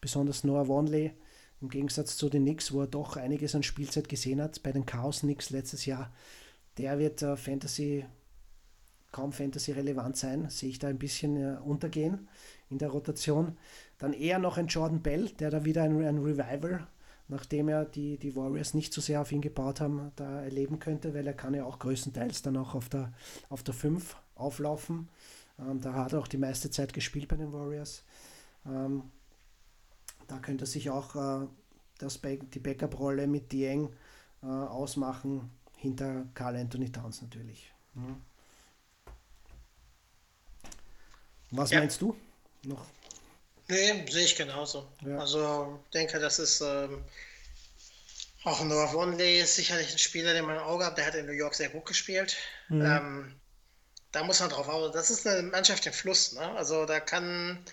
besonders Noah Wanley im Gegensatz zu den Knicks, wo er doch einiges an Spielzeit gesehen hat, bei den Chaos Knicks letztes Jahr, der wird äh, Fantasy kaum Fantasy relevant sein, sehe ich da ein bisschen äh, untergehen in der Rotation. Dann eher noch ein Jordan Bell, der da wieder ein, ein Revival nachdem er die, die Warriors nicht so sehr auf ihn gebaut haben, da erleben könnte, weil er kann ja auch größtenteils dann auch auf der, auf der 5 auflaufen. Ähm, da hat er auch die meiste Zeit gespielt bei den Warriors. Ähm, da könnte sich auch äh, das, die Backup-Rolle mit Dieng äh, ausmachen, hinter Carl Anthony Towns natürlich. Mhm. Was ja. meinst du? Noch Nee, sehe ich genauso. Ja. Also denke, das ist ähm, auch Noah Wonley ist sicherlich ein Spieler, den man im Auge hat. Der hat in New York sehr gut gespielt. Mhm. Ähm, da muss man drauf achten. Das ist eine Mannschaft im Fluss. Ne? Also da kann,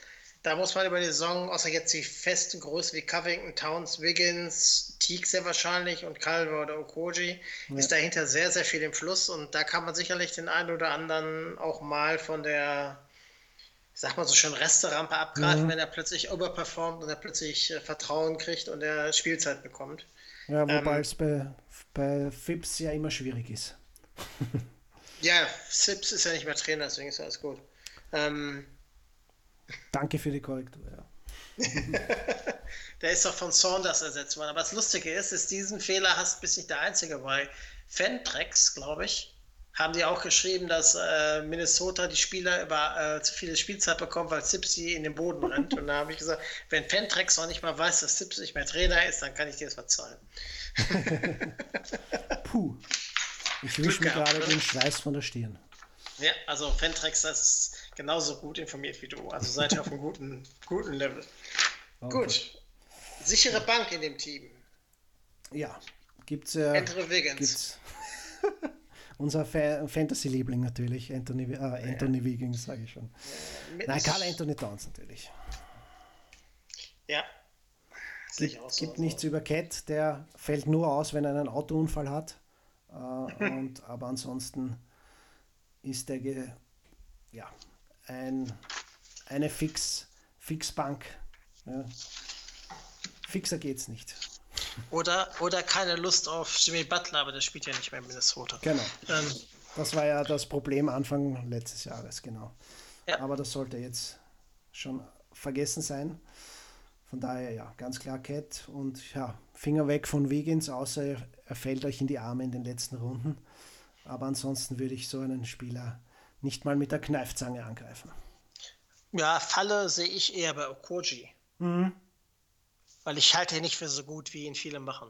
da muss man über die Saison, außer jetzt die festen Größen wie Covington, Towns, Wiggins, Teague sehr wahrscheinlich und Calvo oder Okoji, ja. ist dahinter sehr, sehr viel im Fluss. Und da kann man sicherlich den einen oder anderen auch mal von der sag mal so schön, Resterampe abgreifen, mhm. wenn er plötzlich overperformt und er plötzlich äh, Vertrauen kriegt und er Spielzeit bekommt. Ja, wobei ähm, es bei, bei Fips ja immer schwierig ist. ja, Fips ist ja nicht mehr Trainer, deswegen ist alles gut. Ähm, Danke für die Korrektur, ja. der ist doch von Saunders ersetzt worden. Aber das Lustige ist, ist diesen Fehler hast bist nicht der Einzige bei Fentrex, glaube ich haben die auch geschrieben, dass äh, Minnesota die Spieler über äh, zu viele Spielzeit bekommt, weil Sipsy in den Boden rennt. Und da habe ich gesagt, wenn Fentrex noch nicht mal weiß, dass Sipsy nicht mehr Trainer ist, dann kann ich dir das verzeihen. Puh. Ich wische mir gerade ne? den Schweiß von der Stirn. Ja, also Fentrex ist genauso gut informiert wie du. Also seid ihr auf einem guten, guten Level. Okay. Gut. Sichere Bank in dem Team. Ja. Gibt's äh, Andre Wiggins. Gibt's unser Fa Fantasy-Liebling natürlich, Anthony, äh, Anthony ja. Wiggins, sage ich schon. Ja, Nein, Karl Anthony Towns natürlich. Ja. Gibt, so, gibt so. nichts über Cat, der fällt nur aus, wenn er einen Autounfall hat. Äh, und, aber ansonsten ist der ja, ein, eine Fix, Fixbank. Ja. Fixer geht's nicht. Oder, oder keine Lust auf Jimmy Butler, aber der spielt ja nicht mehr in Minnesota. Genau. Ähm, das war ja das Problem Anfang letztes Jahres, genau. Ja. Aber das sollte jetzt schon vergessen sein. Von daher ja, ganz klar Cat und ja, Finger weg von Wiggins, außer er fällt euch in die Arme in den letzten Runden. Aber ansonsten würde ich so einen Spieler nicht mal mit der Kneifzange angreifen. Ja, Falle sehe ich eher bei Okoji. Mhm weil ich halte ihn nicht für so gut, wie ihn viele machen.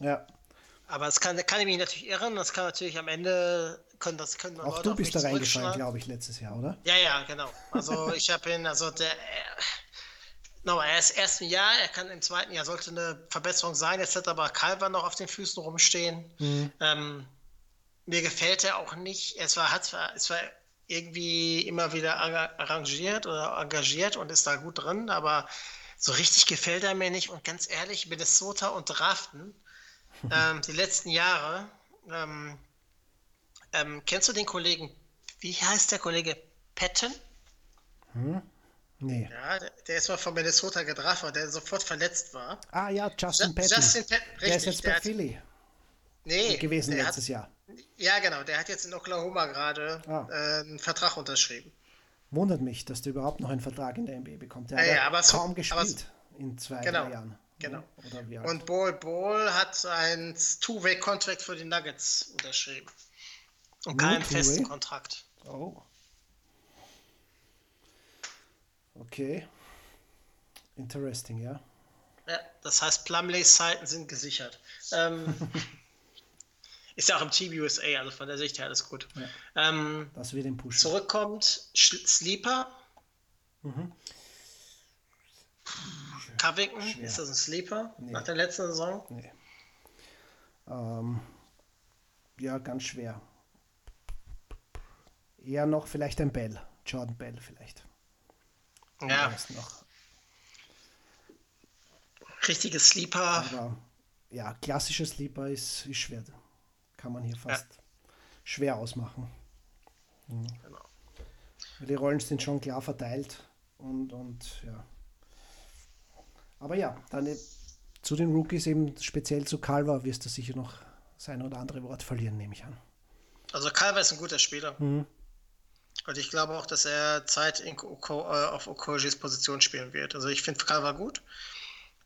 Ja. Aber es kann, kann ich mich natürlich irren, das kann natürlich am Ende, können das können Auch Leute du bist da reingefallen, glaube ich, letztes Jahr, oder? Ja, ja, genau. Also ich habe ihn, also der, no, er ist ersten Jahr, er kann im zweiten Jahr, sollte eine Verbesserung sein, jetzt hat aber Calver noch auf den Füßen rumstehen. Mhm. Ähm, mir gefällt er auch nicht. Es war, hat zwar, es war irgendwie immer wieder arrangiert oder engagiert und ist da gut drin, aber so richtig gefällt er mir nicht. Und ganz ehrlich, Minnesota und Draften, ähm, die letzten Jahre, ähm, ähm, kennst du den Kollegen, wie heißt der Kollege? Patton? Hm? Nee. Ja, der, der ist mal von Minnesota gedraft der sofort verletzt war. Ah ja, Justin Patton. Justin Patton, richtig. Der ist jetzt bei Philly nee, gewesen letztes hat, Jahr. Ja, genau. Der hat jetzt in Oklahoma gerade Ah. äh, einen Vertrag unterschrieben. Wundert mich, dass der überhaupt noch einen Vertrag in der NBA bekommt. Der Ja, hat ja, aber so- kaum aber gespielt in zwei, Genau, drei Jahren. genau. Alt? Und Ball Ball hat ein Two-Way-Contract für die Nuggets unterschrieben. Und keinen festen Kontrakt. Oh. Okay. Interesting, ja. Ja, das heißt, Plumleys Zeiten sind gesichert. Ähm, ist ja auch im Team USA, also von der Sicht her alles gut. Ähm, Das wird ihn pushen. zurückkommt Sleeper. Mhm. Covington, ist das ein Sleeper nach der letzten Saison? Nee. Ähm, ja, ganz schwer. Eher noch vielleicht ein Bell. Jordan Bell vielleicht. Ja, noch. richtige Sleeper. Aber ja, klassisches Sleeper ist, ist schwer. Kann man hier fast schwer ausmachen. Genau. Weil Die Rollen sind schon klar verteilt und, und ja. Aber ja, dann zu den Rookies eben speziell zu Calva wirst du sicher noch sein oder andere Wort verlieren, nehme ich an. Also Calver ist ein guter Spieler. Mhm. Und ich glaube auch, dass er Zeit in äh, auf Okojis Position spielen wird. Also ich finde Calver gut.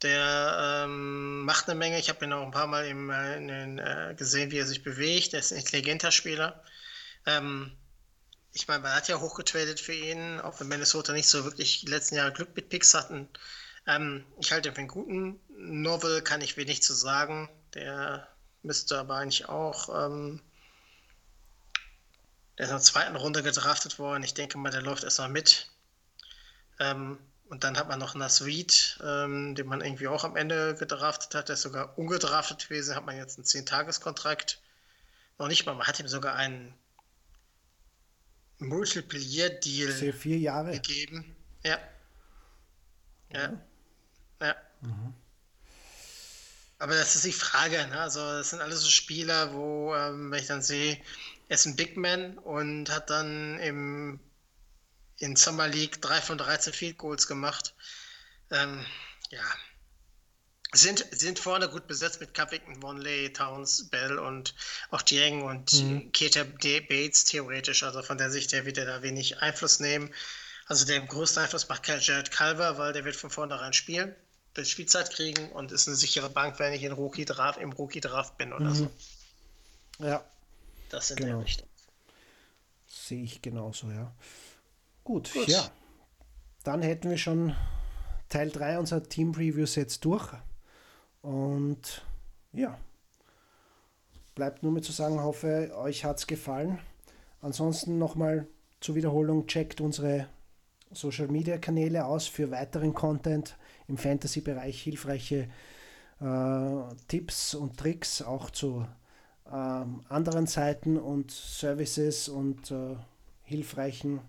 Der ähm, macht eine Menge. Ich habe ihn auch ein paar Mal im, äh, den, äh, gesehen, wie er sich bewegt. Er ist ein intelligenter Spieler. Ähm, ich meine, man hat ja hochgetradet für ihn, auch wenn Minnesota nicht so wirklich die letzten Jahre Glück mit Picks hatten. Ähm, ich halte ihn für einen guten. Novel kann ich wenig zu sagen. Der müsste aber eigentlich auch. Ähm, der ist in der zweiten Runde gedraftet worden. Ich denke mal, der läuft erstmal mit. Ähm, und dann hat man noch Nasrid, ähm, den man irgendwie auch am Ende gedraftet hat. Der ist sogar ungedraftet gewesen. Hat man jetzt einen 10-Tages-Kontrakt. Noch nicht mal, man hat ihm sogar einen Multiplier-Deal vier Jahre. gegeben. Ja. Ja. Ja. Aber das ist die Frage. Ne? Also, das sind alles so Spieler, wo, ähm, wenn ich dann sehe, er ist ein Big Man und hat dann im, in Summer League 3 von 13 Field Goals gemacht. Ähm, ja. Sind, sind vorne gut besetzt mit Covington, Vonley, Towns, Bell und auch Dieng und Keita D- Bates theoretisch. Also von der Sicht her wird er da wenig Einfluss nehmen. Also der größte Einfluss macht Jared Calver, weil der wird von vornherein spielen, wird Spielzeit kriegen und ist eine sichere Bank, wenn ich in Rookie -Draft, im Rookie-Draft bin oder so. Ja, Das in Genau. der Richtung. sehe ich genauso, ja. Gut, Gut. ja. Dann hätten wir schon Teil 3 unserer Team Previews jetzt durch. Und ja, bleibt nur mehr zu sagen, hoffe, euch hat es gefallen. Ansonsten nochmal zur Wiederholung, checkt unsere Social Media Kanäle aus für weiteren Content im Fantasy-Bereich, hilfreiche äh, Tipps und Tricks auch zu ähm, anderen Seiten und Services und äh, hilfreichen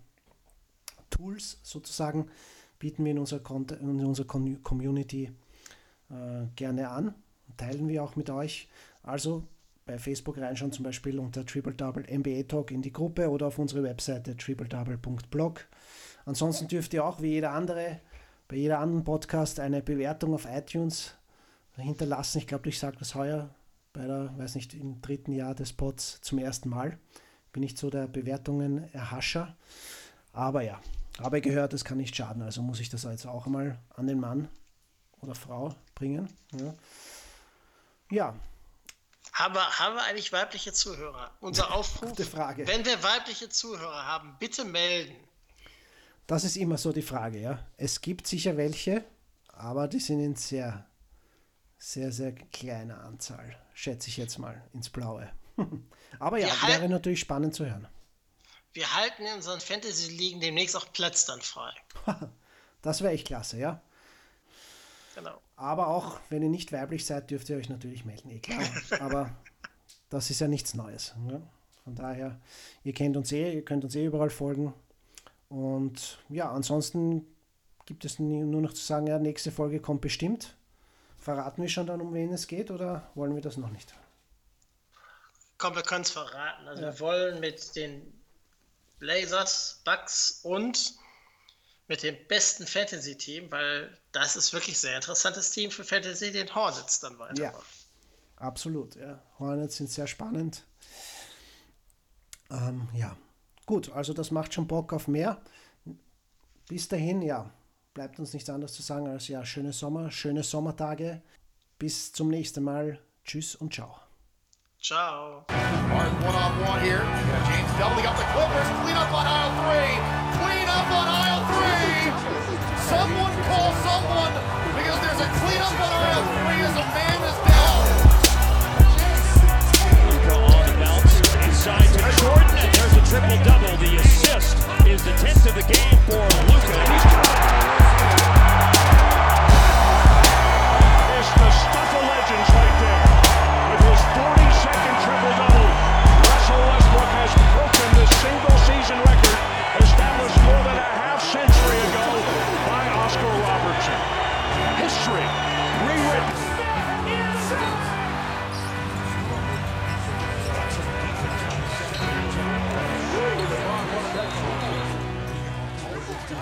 Tools sozusagen bieten wir in unserer, in unserer Community äh, gerne an und teilen wir auch mit euch. Also bei Facebook reinschauen, zum Beispiel unter Triple Double NBA Talk in die Gruppe oder auf unsere Webseite tripledouble.blog. Ansonsten dürft ihr auch wie jeder andere bei jeder anderen Podcast eine Bewertung auf iTunes hinterlassen. Ich glaube, ich sage das heuer bei der, weiß nicht, im dritten Jahr des Pods zum ersten Mal. Bin nicht so der Bewertungen-Erhascher. Aber ja, habe gehört, es kann nicht schaden. Also muss ich das jetzt auch mal an den Mann oder Frau bringen. Ja, ja Haben wir, haben wir eigentlich weibliche Zuhörer? Unser Aufruf, Gute Frage. wenn wir weibliche Zuhörer haben, bitte melden. das ist immer so die Frage. Ja, Es gibt sicher welche, aber die sind in sehr, sehr, sehr kleiner Anzahl. Schätze ich jetzt mal ins Blaue. aber ja, Wir halten- wäre natürlich spannend zu hören. Wir halten in unseren Fantasy-Ligen demnächst auch Platz dann frei. Das wäre echt klasse, ja. Genau. Aber auch wenn ihr nicht weiblich seid, dürft ihr euch natürlich melden, eh klar. Aber das ist ja nichts Neues. Ne? Von daher, ihr kennt uns eh, ihr könnt uns eh überall folgen. Und ja, ansonsten gibt es nur noch zu sagen, ja, nächste Folge kommt bestimmt. Verraten wir schon dann, um wen es geht oder wollen wir das noch nicht? Komm, wir können es verraten. Also ja. wir wollen mit den Blazers, Bucks und mit dem besten Fantasy-Team, weil das ist wirklich ein sehr interessantes Team für Fantasy, den Hornets dann weiter. Ja, absolut. Ja. Hornets sind sehr spannend. Ähm, ja, gut, also das macht schon Bock auf mehr. Bis dahin, ja, bleibt uns nichts anderes zu sagen als ja, schöne Sommer, schöne Sommertage. Bis zum nächsten Mal. Tschüss und ciao. Ciao. Hard one on one here. James doubling up the Clippers. Clean up on aisle three. Clean up on aisle three. Someone call someone because there's a clean up on aisle three as a man is down. Luka on the bounce inside to Jordan, and there's a triple double. The assist is the 10th of the game for Luka. He's got. It's the stuff of legends right there.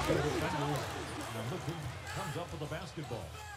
Comes up with the basketball.